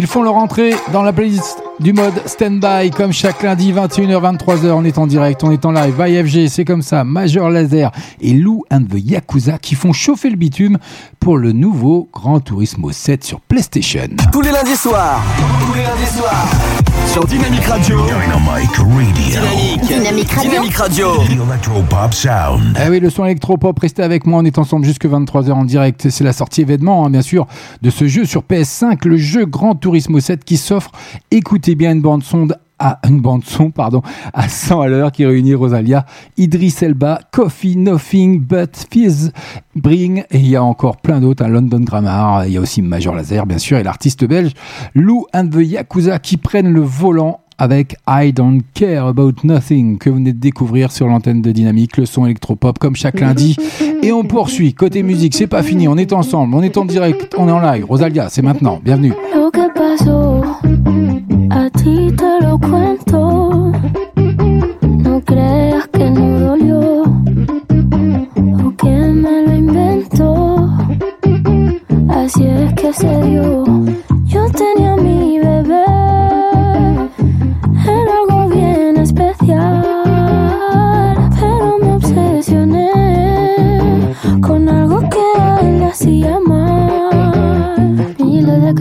S4: Ils font leur entrée dans la playlist du mode stand-by comme chaque lundi 21h 23h on est en direct, on est en live by FG, c'est comme ça, Major Laser et Lou and the Yakuza qui font chauffer le bitume pour le nouveau Gran Turismo 7 sur PlayStation.
S10: Tous les lundis soirs. Tous les lundis soirs. Sur Dynamique Radio.
S3: Dynamic Radio.
S10: Dynamique.
S8: Dynamique Radio.
S10: Dynamique Radio.
S3: The Electropop Sound.
S4: Ah oui, le son électropop, restez avec moi, on est ensemble jusque 23h en direct. C'est la sortie événement, hein, bien sûr, de ce jeu sur PS5, le jeu Gran Turismo 7 qui s'offre, écoutez bien, une bande sonde à une bande son pardon à 100 à l'heure qui réunit Rosalia, Idris Elba, Coffee, Nothing But Fizz, Bring et il y a encore plein d'autres, à London Grammar, il y a aussi Major Laser bien sûr et l'artiste belge Lou and the Yakuza qui prennent le volant avec I Don't Care About Nothing que vous venez de découvrir sur l'antenne de Dynamique, le son électropop comme chaque lundi. Et on poursuit. Côté musique, c'est pas fini. On est ensemble, on est en direct, on est en live. Rosalia, c'est maintenant. Bienvenue.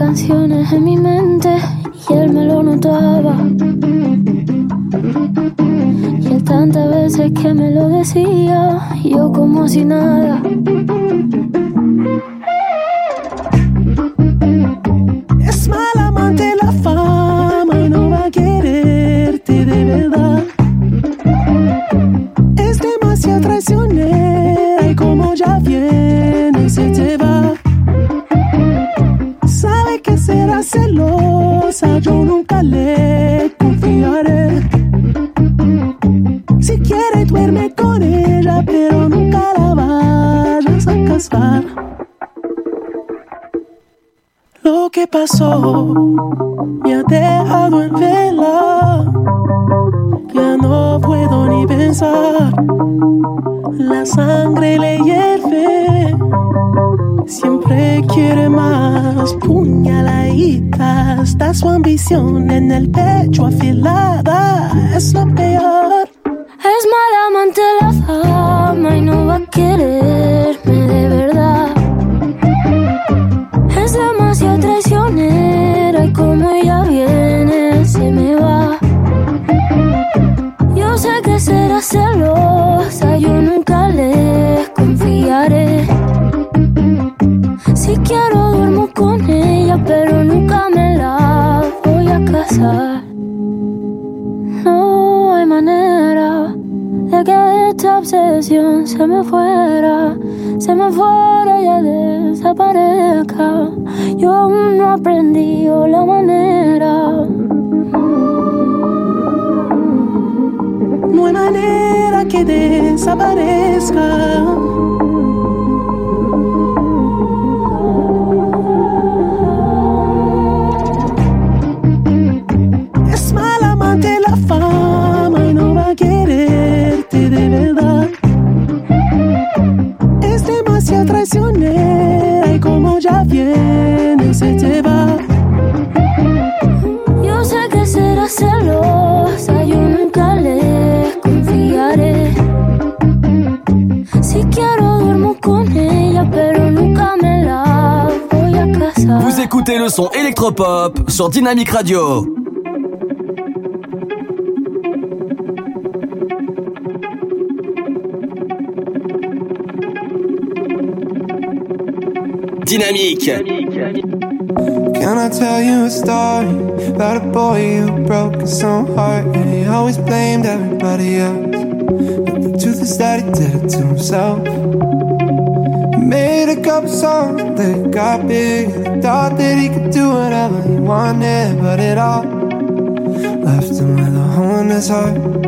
S20: Canciones en mi mente y él me lo notaba. Y él tantas veces que me lo decía, yo como si nada.
S6: Es mala amante la fama y no va a quererte de verdad. Es demasiado traicionera y como ya viene
S20: pasó me ha dejado en vela. Ya no puedo ni pensar. La sangre le hierve. Siempre quiere más puñaladita. Está su ambición en el pecho afilada. Es lo peor.
S1: Dynamic Radio. Dynamique.
S21: Can I tell you a story about a boy who broke his own heart? And he always blamed everybody else? But the truth is that he did it to himself. Made a couple songs that got big thought that he could do whatever he wanted, but it all left him with a hole in his heart.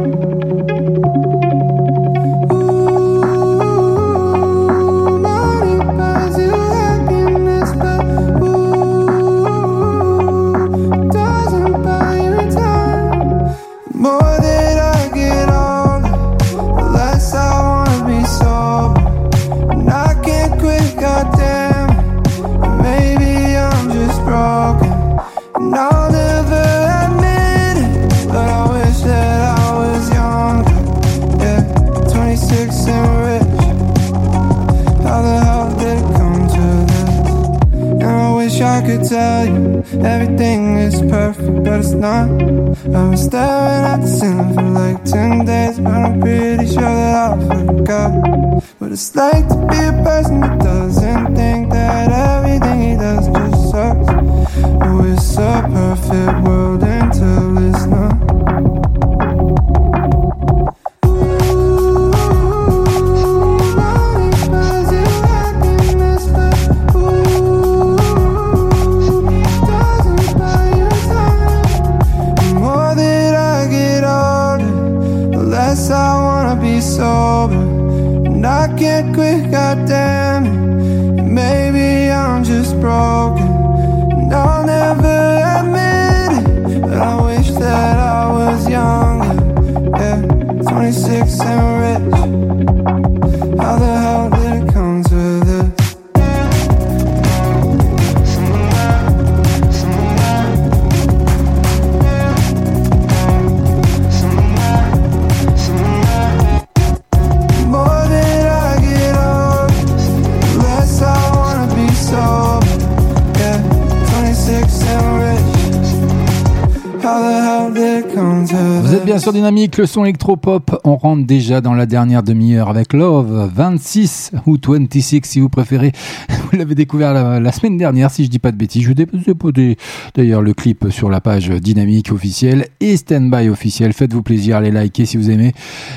S4: Sur Dynamique, le son électropop. On rentre déjà dans la dernière demi-heure avec Love 26 ou 26 si vous préférez. Vous l'avez découvert la, la semaine dernière, si je dis pas de bêtises. Je vous déposé d'ailleurs le clip sur la page Dynamique officielle et Standby officiel. Faites-vous plaisir, allez liker si vous aimez.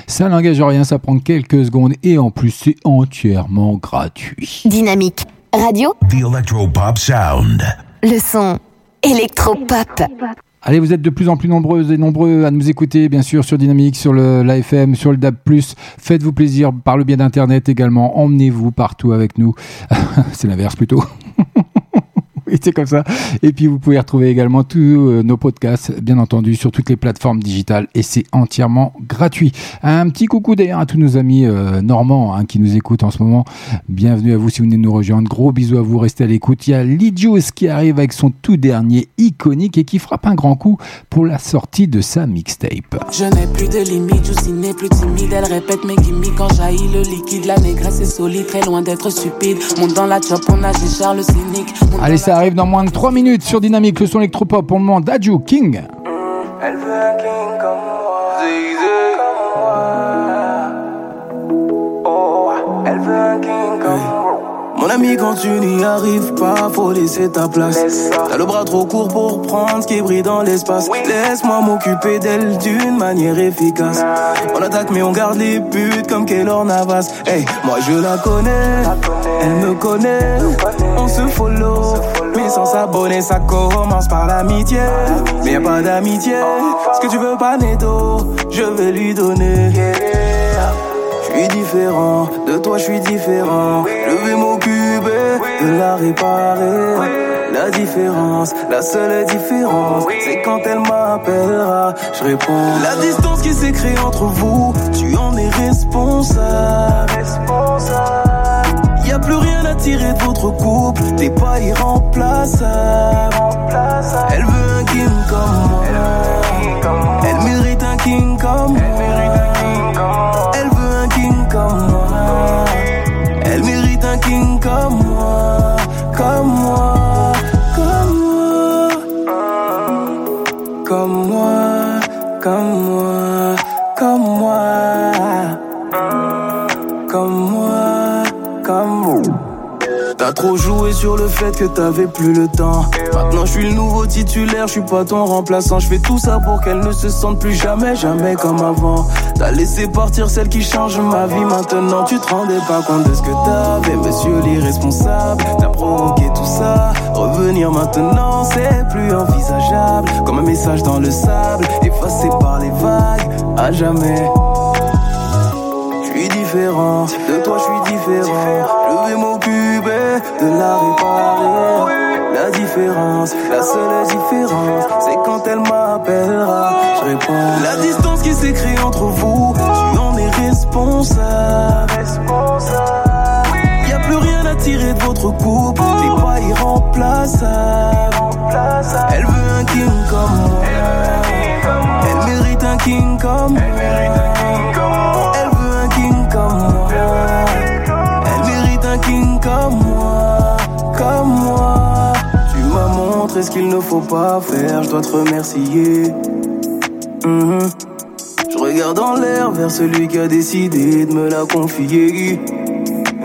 S4: Ça n'engage rien, ça prend quelques secondes et en plus c'est entièrement gratuit.
S2: Dynamique Radio,
S3: The Electropop Sound.
S2: le son électropop.
S4: Allez, vous êtes de plus en plus nombreuses et nombreux à nous écouter, bien sûr, sur Dynamique, sur l'AFM, sur le DAB+. Faites-vous plaisir par le biais d'Internet également. Emmenez-vous partout avec nous. C'est l'inverse plutôt. oui, c'est comme ça. Et puis vous pouvez retrouver également tous euh, nos podcasts, bien entendu, sur toutes les plateformes digitales et c'est entièrement gratuit. Un petit coucou d'ailleurs à tous nos amis euh, normands hein, qui nous écoutent en ce moment. Bienvenue à vous si vous venez de nous rejoindre. Gros bisous à vous, restez à l'écoute. Il y a Lidios qui arrive avec son tout dernier iconique et qui frappe un grand coup pour la sortie de sa mixtape.
S22: Je n'ai plus de limites, Juicy n'est plus timide. Elle répète mes gimmicks quand jaillit le liquide. La négresse est solide, très loin d'être stupide. Monte dans la chop, on et Charles cynique.
S4: Allez, ça arrive dans moins de 3 minutes sur Dynamique, le son électropop pour le moment. King.
S13: Elle veut un king comme moi. Comme moi. Oh, elle veut un king comme moi.
S23: Mon ami, quand tu n'y arrives pas, faut laisser ta place. T'as le bras trop court pour prendre ce qui brille dans l'espace. Laisse-moi m'occuper d'elle d'une manière efficace. On attaque, mais on garde les buts comme Keylor Navas. Hey, moi je la connais, elle me connaît. On se follow, mais sans s'abonner, ça commence par l'amitié. Mais y a pas d'amitié. Ce que tu veux pas, Neto, je vais lui donner. Je suis différent, de toi je suis différent. Je vais m'occuper de la réparer. La différence, la seule différence, c'est quand elle m'appellera, je réponds. La distance qui s'est créée entre vous, tu en es responsable. Y a plus rien à tirer de votre couple, t'es pas irremplaçable. Elle veut un king comme moi. Elle mérite un king comme moi. Elle veut un king trop joué sur le fait que t'avais plus le temps. Maintenant je suis le nouveau titulaire, je suis pas ton remplaçant. Je fais tout ça pour qu'elle ne se sente plus jamais, jamais comme avant. T'as laissé partir celle qui change ma vie. Maintenant tu te rendais pas compte de ce que t'avais, monsieur l'irresponsable. T'as provoqué tout ça. Revenir maintenant, c'est plus envisageable. Comme un message dans le sable, effacé par les vagues, à jamais. Je suis différent, de toi je suis différent. Je vais de la réparer. La différence, la seule différence, c'est quand elle m'appellera, je réponds. La distance qui s'est créée entre vous, tu en es responsable. Y a plus rien à tirer de votre couple, t'es pas irremplaçable. Elle veut un king comme moi. Elle mérite un king comme moi. King comme moi. Comme moi. Tu m'as montré ce qu'il ne faut pas faire, je dois te remercier. Mhm. Je regarde en l'air vers celui qui a décidé de me la confier.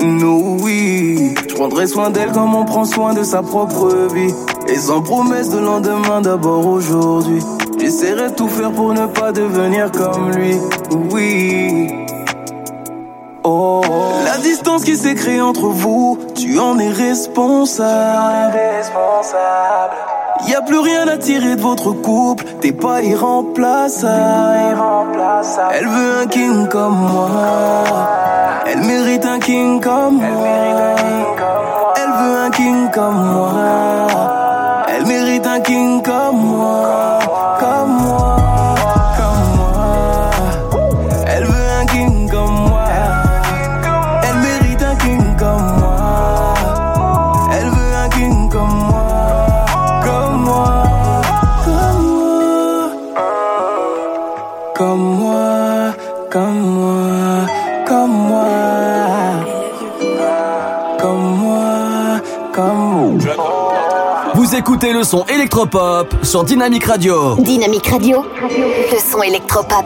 S23: Nous, oui, je prendrai soin d'elle comme on prend soin de sa propre vie. Et sans promesse de lendemain, d'abord aujourd'hui. J'essaierai de tout faire pour ne pas devenir comme lui. Oui. Oh, distance qui s'est créée entre vous, tu en es responsable. Y a plus rien à tirer de votre couple, t'es pas irremplaçable. Elle veut un king comme moi. Elle mérite un king comme moi. Elle veut un king comme moi. Elle mérite un king comme moi.
S10: Le son électropop sur Dynamique Radio.
S8: Dynamique Radio, le son électropop.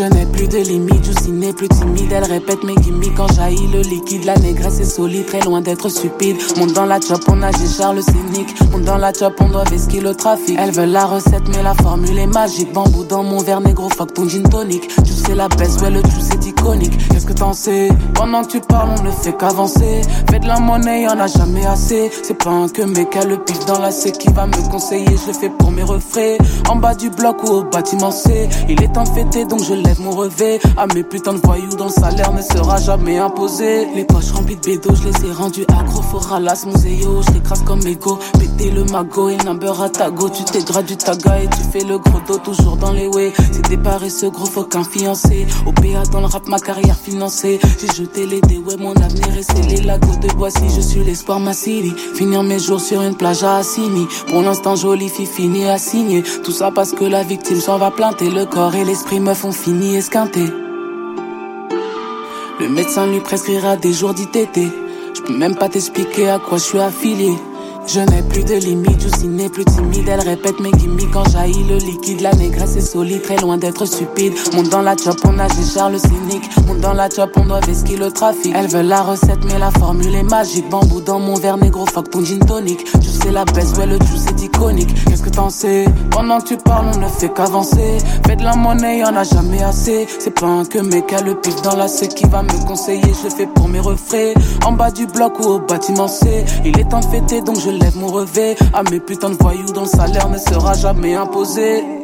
S22: Je n'ai plus de limites, Juicy n'est plus timide. Elle répète mes gimmicks quand jaillit le liquide. La négresse est solide, très loin d'être stupide. Monte dans la chop, on nage et Charles cynique. Monte dans la chop, on doit vesquer le trafic. Elle veut la recette, mais la formule est magique. Bambou dans mon verre négro, fuck ton gin tonic. Tu sais la baisse, ouais, le tout c'est iconique. Qu'est-ce que t'en sais? Pendant que tu parles, on ne fait qu'avancer. Fais de la monnaie, y'en a jamais assez. C'est pas un que mec a le pif dans la C qui va me conseiller. Je le fais pour mes refraits. En bas du bloc ou au bâtiment C. Il est de fêter, donc je laisse mon revêt. À mes putains de voyous dont le salaire ne sera jamais imposé. Les poches remplies de bédos, je les ai rendus accro. Mon zéo, je l'écrase comme ego. Péter le magot et number à ta go. Tu t'égrades du taga et tu fais le gros dos toujours dans les way. C'est des paresseux gros, faut qu'un fiancé. Au PA dans le rap, ma carrière financée. J'ai jeté les dés, ouais, mon avenir est scellé. La goutte de Boissy, je suis l'espoir, ma city. Finir mes jours sur une plage à Assini. Pour l'instant, jolie fille finie à signer. Tout ça parce que la victime s'en va planter. Le corps et l'esprit me font fini esquinter. Le médecin lui prescrira des jours d'ITT. Je peux même pas t'expliquer à quoi je suis affilié. Je n'ai plus de limite, Juicy n'est plus timide. Elle répète mes gimmicks quand jaillit le liquide. La négresse est solide, très loin d'être stupide. Monte dans la chop, on nage Charles cynique. Monte dans la chop, on doit vesquer le trafic. Elle veut la recette, mais la formule est magique. Bambou dans mon verre négro, fuck ton gin tonic. Tu sais la baisse, ouais, le juice est iconique. Qu'est-ce que t'en sais? Pendant que tu parles, on ne fait qu'avancer. Fais de la monnaie, y'en a jamais assez. C'est pas un que mec a le pif dans la ce qui va me conseiller. Je le fais pour mes refrains. En bas du bloc ou au bâtiment C. Il est de fêter, donc je lève mon revêt. À mes putains de voyous dont le salaire ne sera jamais imposé.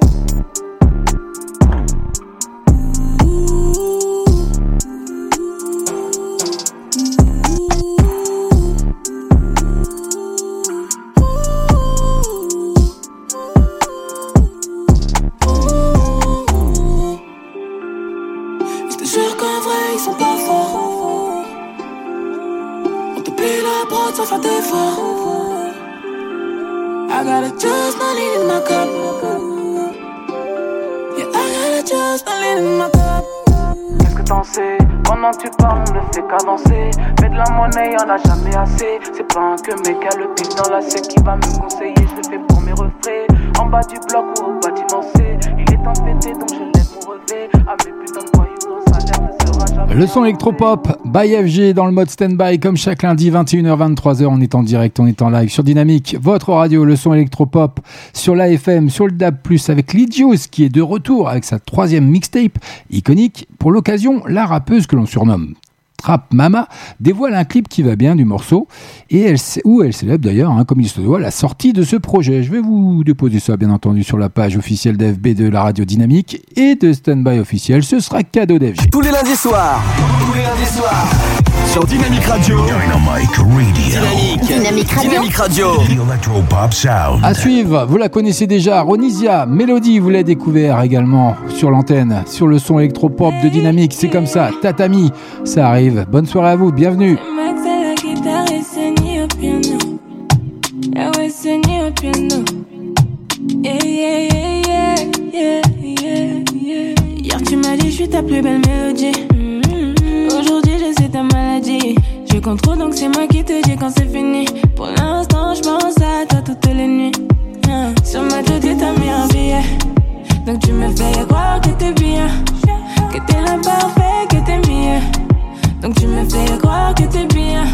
S22: Y'en a jamais assez. C'est pas un que mec a le pif dans la C qui va me conseiller. Je le fais pour mes refrains. En bas du bloc ou au bâtiment C. Il est fêter, donc je lève mon revêt. À mes putains de voyous, le salaire ne sera jamais.
S4: Le son électropop by FG dans le mode standby comme chaque lundi 21h 23h on est en direct, on est en live sur Dynamique, votre radio le son électropop sur l'AFM, sur le DAB+, avec Lidius qui est de retour avec sa troisième mixtape iconique. Pour l'occasion, la rappeuse que l'on surnomme Trap Mama dévoile un clip qui va bien du morceau et elle, où elle célèbre d'ailleurs, hein, comme il se doit, la sortie de ce projet. Je vais vous déposer ça bien entendu sur la page officielle d'FB de la radio Dynamique et de Standby officiel. Ce sera cadeau d'FG.
S10: Tous les lundis soirs.
S1: Tous les lundis soirs.
S10: Sur Dynamique Radio.
S3: Dynamic Radio.
S10: Dynamique.
S8: Dynamique Radio.
S10: Dynamique Radio.
S3: The Electropop Sound.
S4: À suivre, vous la connaissez déjà, Ronisia, Mélodie, vous l'avez découvert également sur l'antenne, sur le son électropop de Dynamique, c'est comme ça, Tatami, ça arrive. Bonne soirée à vous, bienvenue.
S11: Hier, tu m'as dit, je suis ta plus belle mélodie. Mm-hmm. Aujourd'hui, je sais ta maladie. Je contrôle, donc c'est moi qui te dis quand c'est fini. Pour l'instant, je pense à toi toutes les nuits. Ah, Sur ma tête, t'as mis un billet. Donc tu me fais croire que t'es bien. Que t'es l'imparfait, que t'es mieux. Donc tu me fais croire que t'es bien.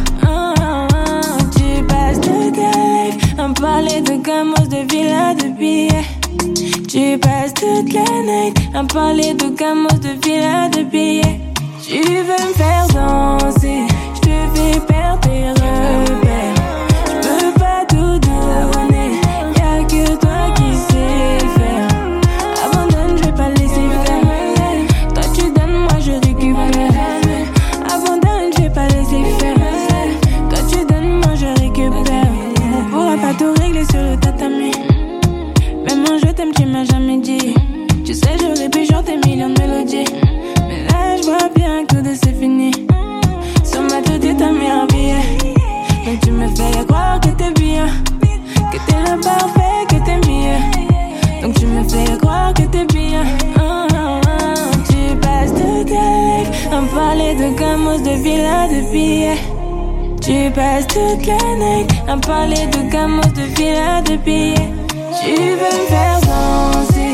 S11: Tu passes toute la life me parler de gamos, de villas, de billets. Tu passes toute la night me parler de gamos, de villas, de billets. Tu veux me faire danser, je te fais perdre tes. Tu sais, j'aurais pu chanter millions de mélodies. Mais là, je vois bien que de c'est fini. Sur ma tête, t'as mis un billet. Donc tu me fais croire que t'es bien. Que t'es l'imparfait, que t'es mieux. Donc tu me fais croire que t'es bien. Ah, ah, ah. Tu passes toute ta à me parler de gamos, de villas, de billets. Tu passes toute la night à parler de gamos, de villas, de billets. Tu veux me faire danser,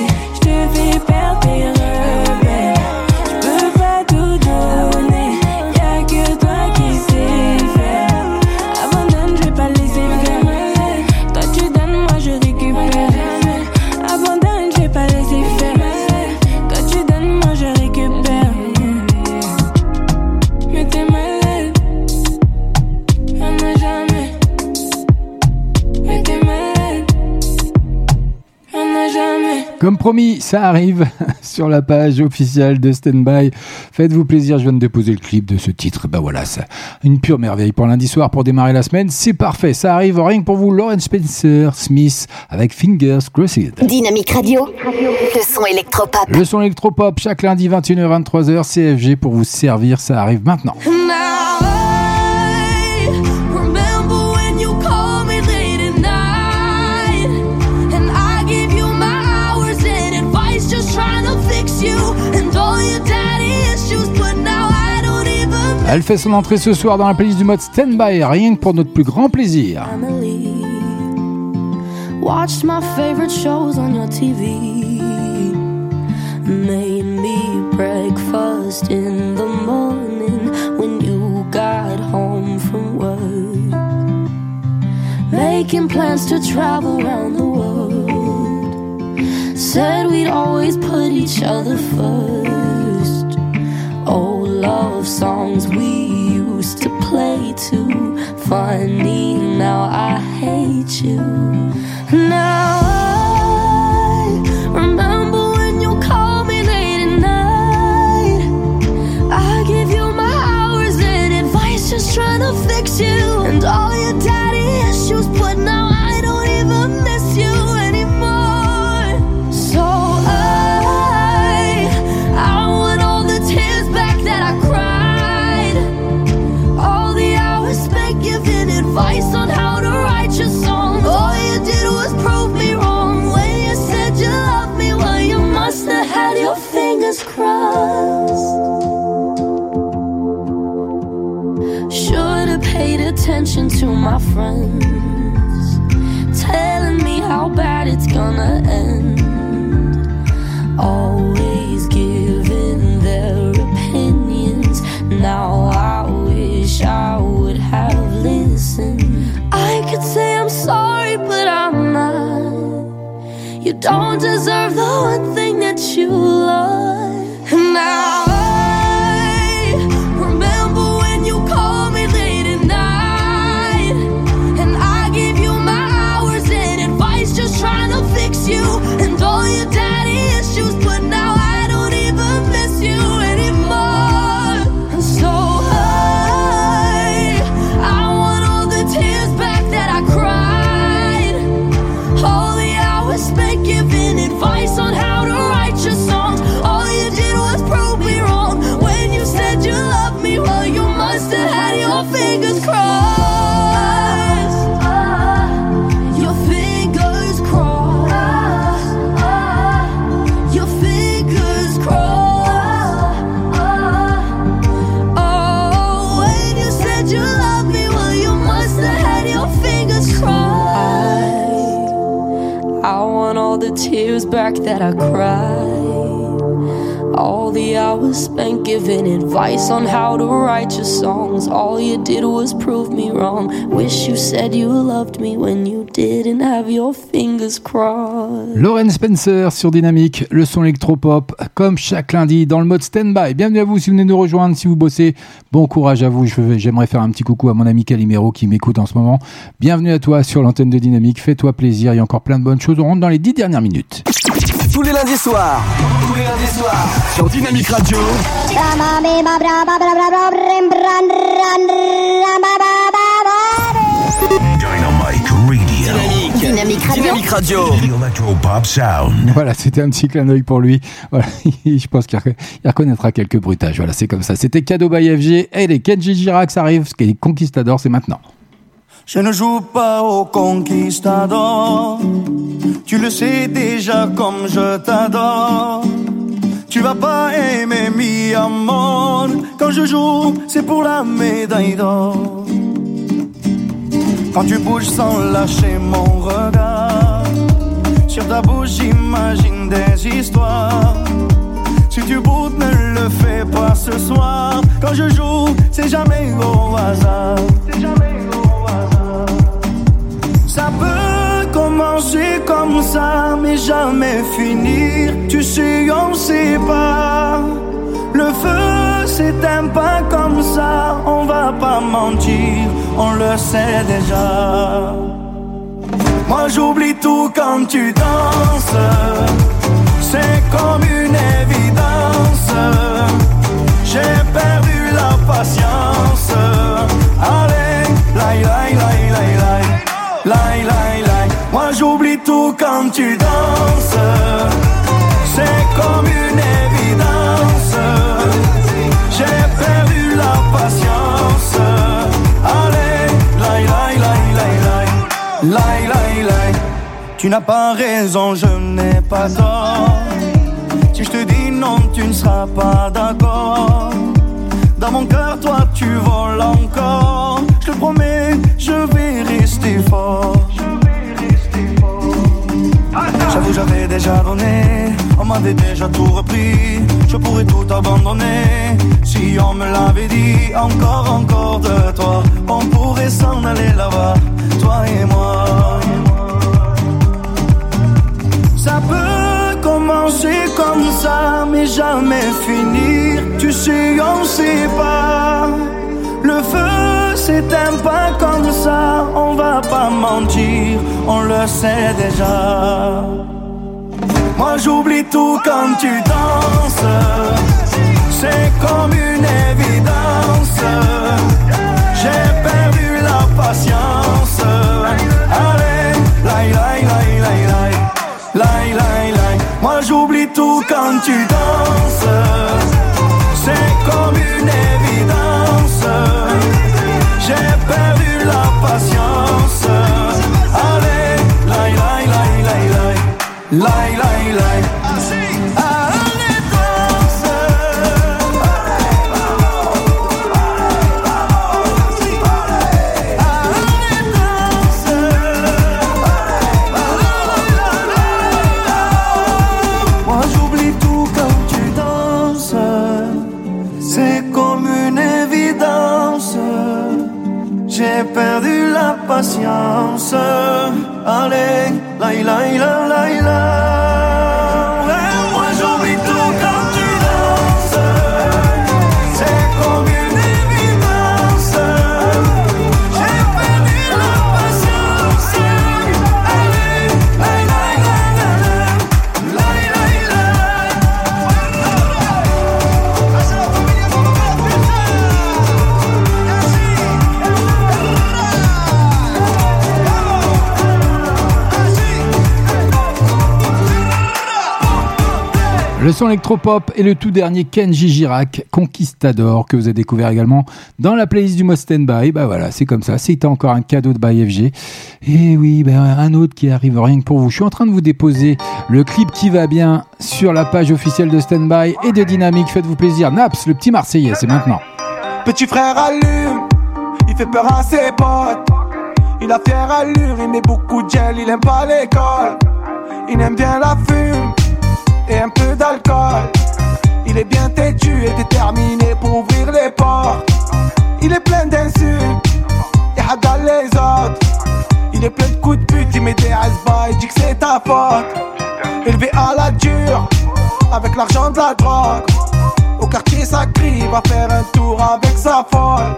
S11: je te fais
S4: Comme promis, ça arrive sur la page officielle de Standby. Faites-vous plaisir, je viens de déposer le clip de ce titre. Bah voilà, c'est une pure merveille pour lundi soir pour démarrer la semaine. C'est parfait, ça arrive rien que pour vous. Lauren Spencer Smith avec Fingers Crossed.
S2: Dynamique Radio, le son électropop.
S4: Le son électropop chaque lundi 21h 23h CFG pour vous servir, ça arrive maintenant.
S24: Now I
S4: Elle fait son entrée ce soir dans la playlist du mode Standby, rien que pour notre plus grand plaisir.
S20: Watched my favorite shows on your TV. Made me breakfast in the morning when you got home from work. Making plans to travel around the world. Said we'd always put each other first. Old love songs we used to play too. Funny, now I hate you. Now I remember when you called me late at night. I give you my hours and advice, just trying to fix you and all your daddy crossed. Should have paid attention to my friends, telling me how bad it's gonna end. Always giving their opinions. Now I wish I would have listened. I could say I'm sorry, but I'm not. You don't deserve the one thing that you love. Now the tears back that I cried. All the hours spent giving advice on how to write your songs. All you did was prove me wrong. Wish you said you loved me when you didn't have your fingers crossed.
S4: Lauren Spencer sur Dynamique, le son électropop, comme chaque lundi dans le mode stand-by. Bienvenue à vous si vous venez nous rejoindre, si vous bossez. Bon courage à vous. J'aimerais faire un petit coucou à mon ami Calimero qui m'écoute en ce moment. Bienvenue à toi sur l'antenne de Dynamique. Fais-toi plaisir. Il y a encore plein de bonnes choses. On rentre dans les dix dernières minutes.
S1: Tous les lundis soirs.
S25: Tous les lundis soirs.
S1: Sur Dynamique Radio.
S3: Dynamite Radio.
S2: Dynamique Radio.
S1: Dynamique Radio.
S3: Electropop Sound.
S4: Voilà, c'était un petit clin d'œil pour lui. Voilà, je pense qu'il rec- il reconnaîtra quelques bruitages. Voilà, c'est comme ça. C'était cadeau by FG. Et les Kenji Girac, ça arrive. Ce qui est conquistador, c'est maintenant.
S23: Je ne joue pas au conquistador. Tu le sais déjà comme je t'adore. Tu vas pas aimer mi amor. Quand je joue, c'est pour la médaille d'or. Quand tu bouges sans lâcher mon regard. Sur ta bouche, j'imagine des histoires. Si tu boutes, ne le fais pas ce soir. Quand je joue, c'est jamais au hasard. Jamais au commencer comme ça, mais jamais finir. Tu sais, on sait pas. Le feu s'éteint pas comme ça, on va pas mentir, on le sait déjà. Moi j'oublie tout quand tu danses, c'est comme une évidence. J'ai perdu la patience. Allez, laï, laï, laï, laï, laï, laï, laï danses, c'est comme une évidence. J'ai perdu la patience. Allez, laï, laï, laï, laï, laï, laï, laï, laï. Tu n'as pas raison, je n'ai pas tort. Si je te dis non, tu ne seras pas d'accord. Dans mon cœur, toi, tu voles encore. Je te promets, je vais rester fort. J'avoue, j'avais déjà donné. On m'avait déjà tout repris. Je pourrais tout abandonner. Si on me l'avait dit, encore, encore de toi. On pourrait s'en aller là-bas, toi et moi. Ça peut commencer comme ça, mais jamais finir. Tu sais, on sait pas. Le feu s'éteint pas comme ça, on va pas mentir, on le sait déjà. Moi j'oublie tout quand tu danses, c'est comme une évidence. J'ai perdu la patience. Allez, laï, laï, laï, laï, laï. Laï, laï, laï. Moi j'oublie tout quand tu danses. C'est comme une évidence. Perdu la patience. Allez, laï, laï, laï, laï, laï. Laï, laï, 上，阿力嚟嚟啦！
S4: Le son électropop et le tout dernier Kenji Girac, Conquistador, que vous avez découvert également dans la playlist du Most Stand By. Bah voilà, c'est comme ça. C'était encore un cadeau de By FG. Et oui, bah, un autre qui arrive rien que pour vous. Je suis en train de vous déposer le clip qui va bien sur la page officielle de Standby et de Dynamique. Faites-vous plaisir. Naps, le petit Marseillais, c'est maintenant.
S9: Petit frère allume, il fait peur à ses potes. Il a fière allure, il met beaucoup de gel, il aime pas l'école. Il aime bien la fume et un peu d'alcool. Il est bien têtu et déterminé pour ouvrir les portes. Il est plein d'insultes et hagal les autres. Il est plein de coups de pute, il met des il dit que c'est ta faute. Élevé à la dure, avec l'argent de la drogue. Au quartier ça crie, il va faire un tour avec sa folle.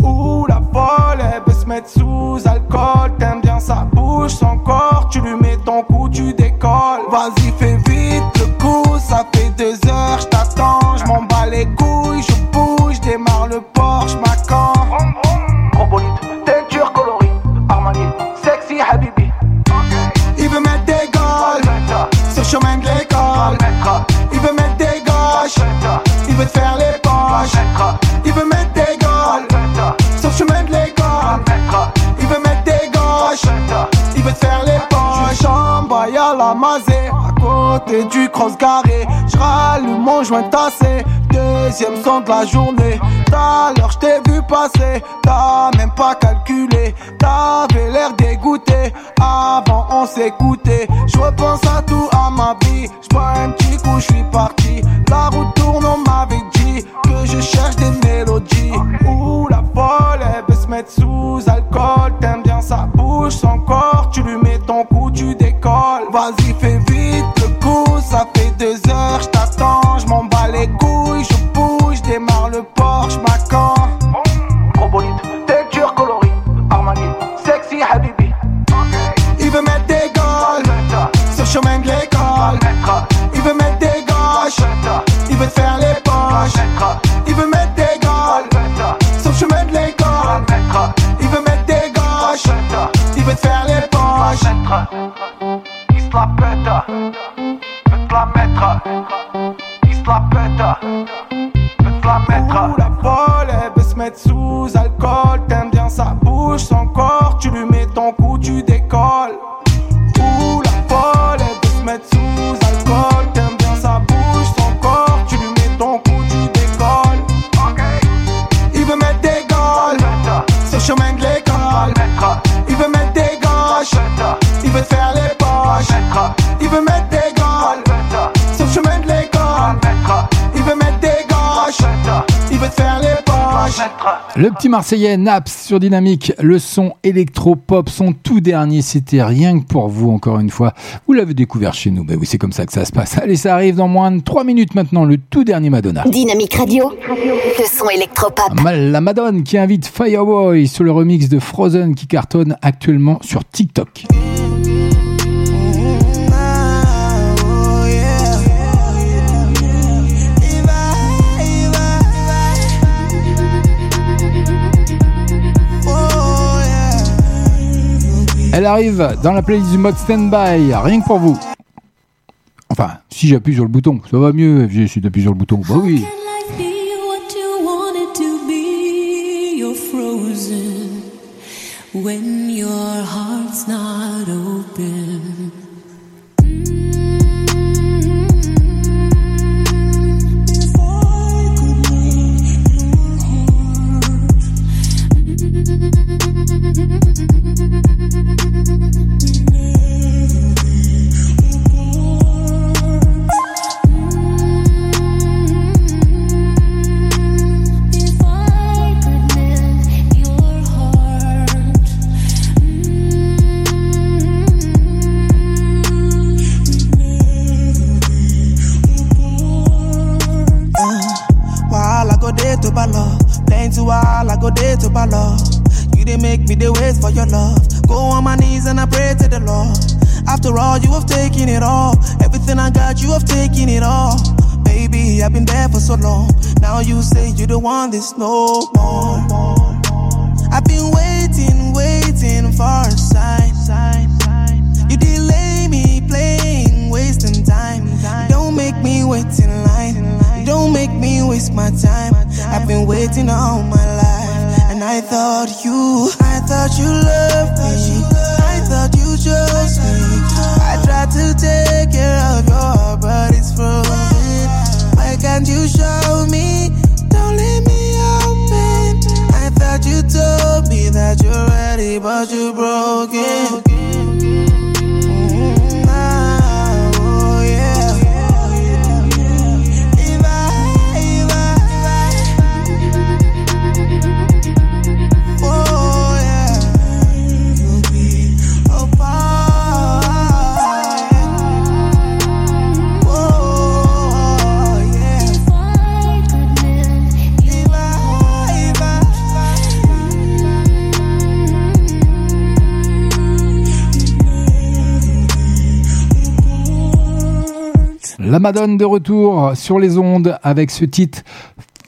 S9: Ouh la folle, elle veut se mettre sous alcool T'aimes bien sa bouche, son corps Tu lui mets ton cou, tu décolles Vas-y fais vite le coup Ça fait deux heures, je t'attends Je m'en bats les couilles, je bouge Démarre le Porsche, Macan Trop bonite, teinture coloris Armani, sexy Habibi. Il veut mettre des gaules Sur le chemin de l'école. Il veut mettre des gauches Il veut te faire les poches. Il veut mettre des gaules sur le chemin de l'école. Il veut mettre des gauches Il veut te faire les poches. Chambaille à la mazée À côté du cross garé. J'rallume mon joint tassé. Deuxième son de la journée. T'as l'heure j't'ai vu passer. T'as même pas calculé. T'avais l'air dégoûté. Avant on s'écoutait. J'repense à tout à ma vie. J'bois un petit coup j'suis parti. La route tourne on m'avait dit Que je cherche des mélodies. Ouh la folle elle veut se mettre sous alcool. T'aimes bien sa bouche, son corps. Tu lui mets ton cou, tu décolles. Vas-y
S4: petit Marseillais Naps sur Dynamique, le son électro-pop, son tout dernier, c'était rien que pour vous, encore une fois. Vous l'avez découvert chez nous, ben oui, c'est comme ça que ça se passe. Allez, ça arrive dans moins de 3 minutes maintenant, le tout dernier Madonna.
S2: Dynamique Radio, le son électropop.
S4: La Madone qui invite Fireboy sur le remix de Frozen qui cartonne actuellement sur TikTok. Elle arrive dans la playlist du mode standby, rien que pour vous. Enfin, si j'appuie sur le bouton, ça va mieux, FG, si t'appuies sur le bouton. Bah oui.
S20: when your heart's not open.
S26: To ball, playing to while I go there to ball. You didn't make me the wait for your love. Go on my knees and I pray to the Lord. After all, you have taken it all. Everything I got, you have taken it all. Baby, I've been there for so long. Now you say you don't want this no more. I've been waiting, waiting for a sign. You delay me playing, wasting time. Don't make me wait in line. Don't make me waste my time. I've been waiting all my life, and I thought you, I thought you loved me. I thought you chose me. I tried to take care of your heart, but it's frozen. Why can't you show me? Don't leave me open. I thought you told me that you're ready, but you broke
S4: La Madone de retour sur les ondes avec ce titre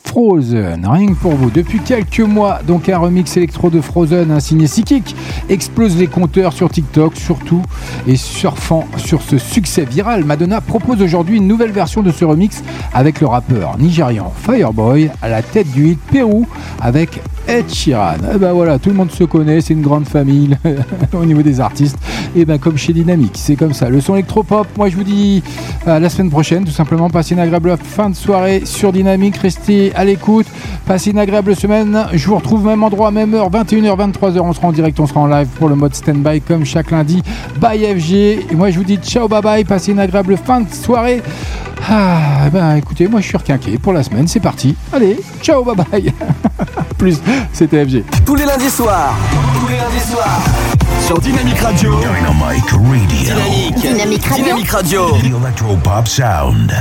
S4: Frozen, rien que pour vous. Depuis quelques mois, donc un remix électro de Frozen, un signé Psychic, explose les compteurs sur TikTok surtout. Et surfant sur ce succès viral, Madonna propose aujourd'hui une nouvelle version de ce remix avec le rappeur nigérian Fireboy à la tête du hit Pérou avec Ed Sheeran. Et ben voilà, tout le monde se connaît, c'est une grande famille au niveau des artistes. Et ben comme chez Dynamique, c'est comme ça. Le son électropop, moi je vous dis la semaine prochaine, tout simplement. Passez une agréable fin de soirée sur Dynamique. Restez à l'écoute. Passez une agréable semaine. Je vous retrouve même endroit, même heure, 21h, 23h. On sera en direct, on sera en live pour le mode stand-by comme chaque lundi. Bye FG. Et moi je vous dis ciao, bye bye. Passez une agréable fin de soirée. Ah, eh ben écoutez, moi je suis requinqué pour la semaine. C'est parti. Allez, ciao, bye bye. Plus, c'était FG.
S1: Tous les lundis soirs.
S27: Tous les lundis soirs.
S1: Sur Dynamique Radio.
S3: Dynamic Radio.
S1: Dynamique.
S2: Dynamique Radio.
S1: Dynamique Radio.
S3: The Electro Pop Sound.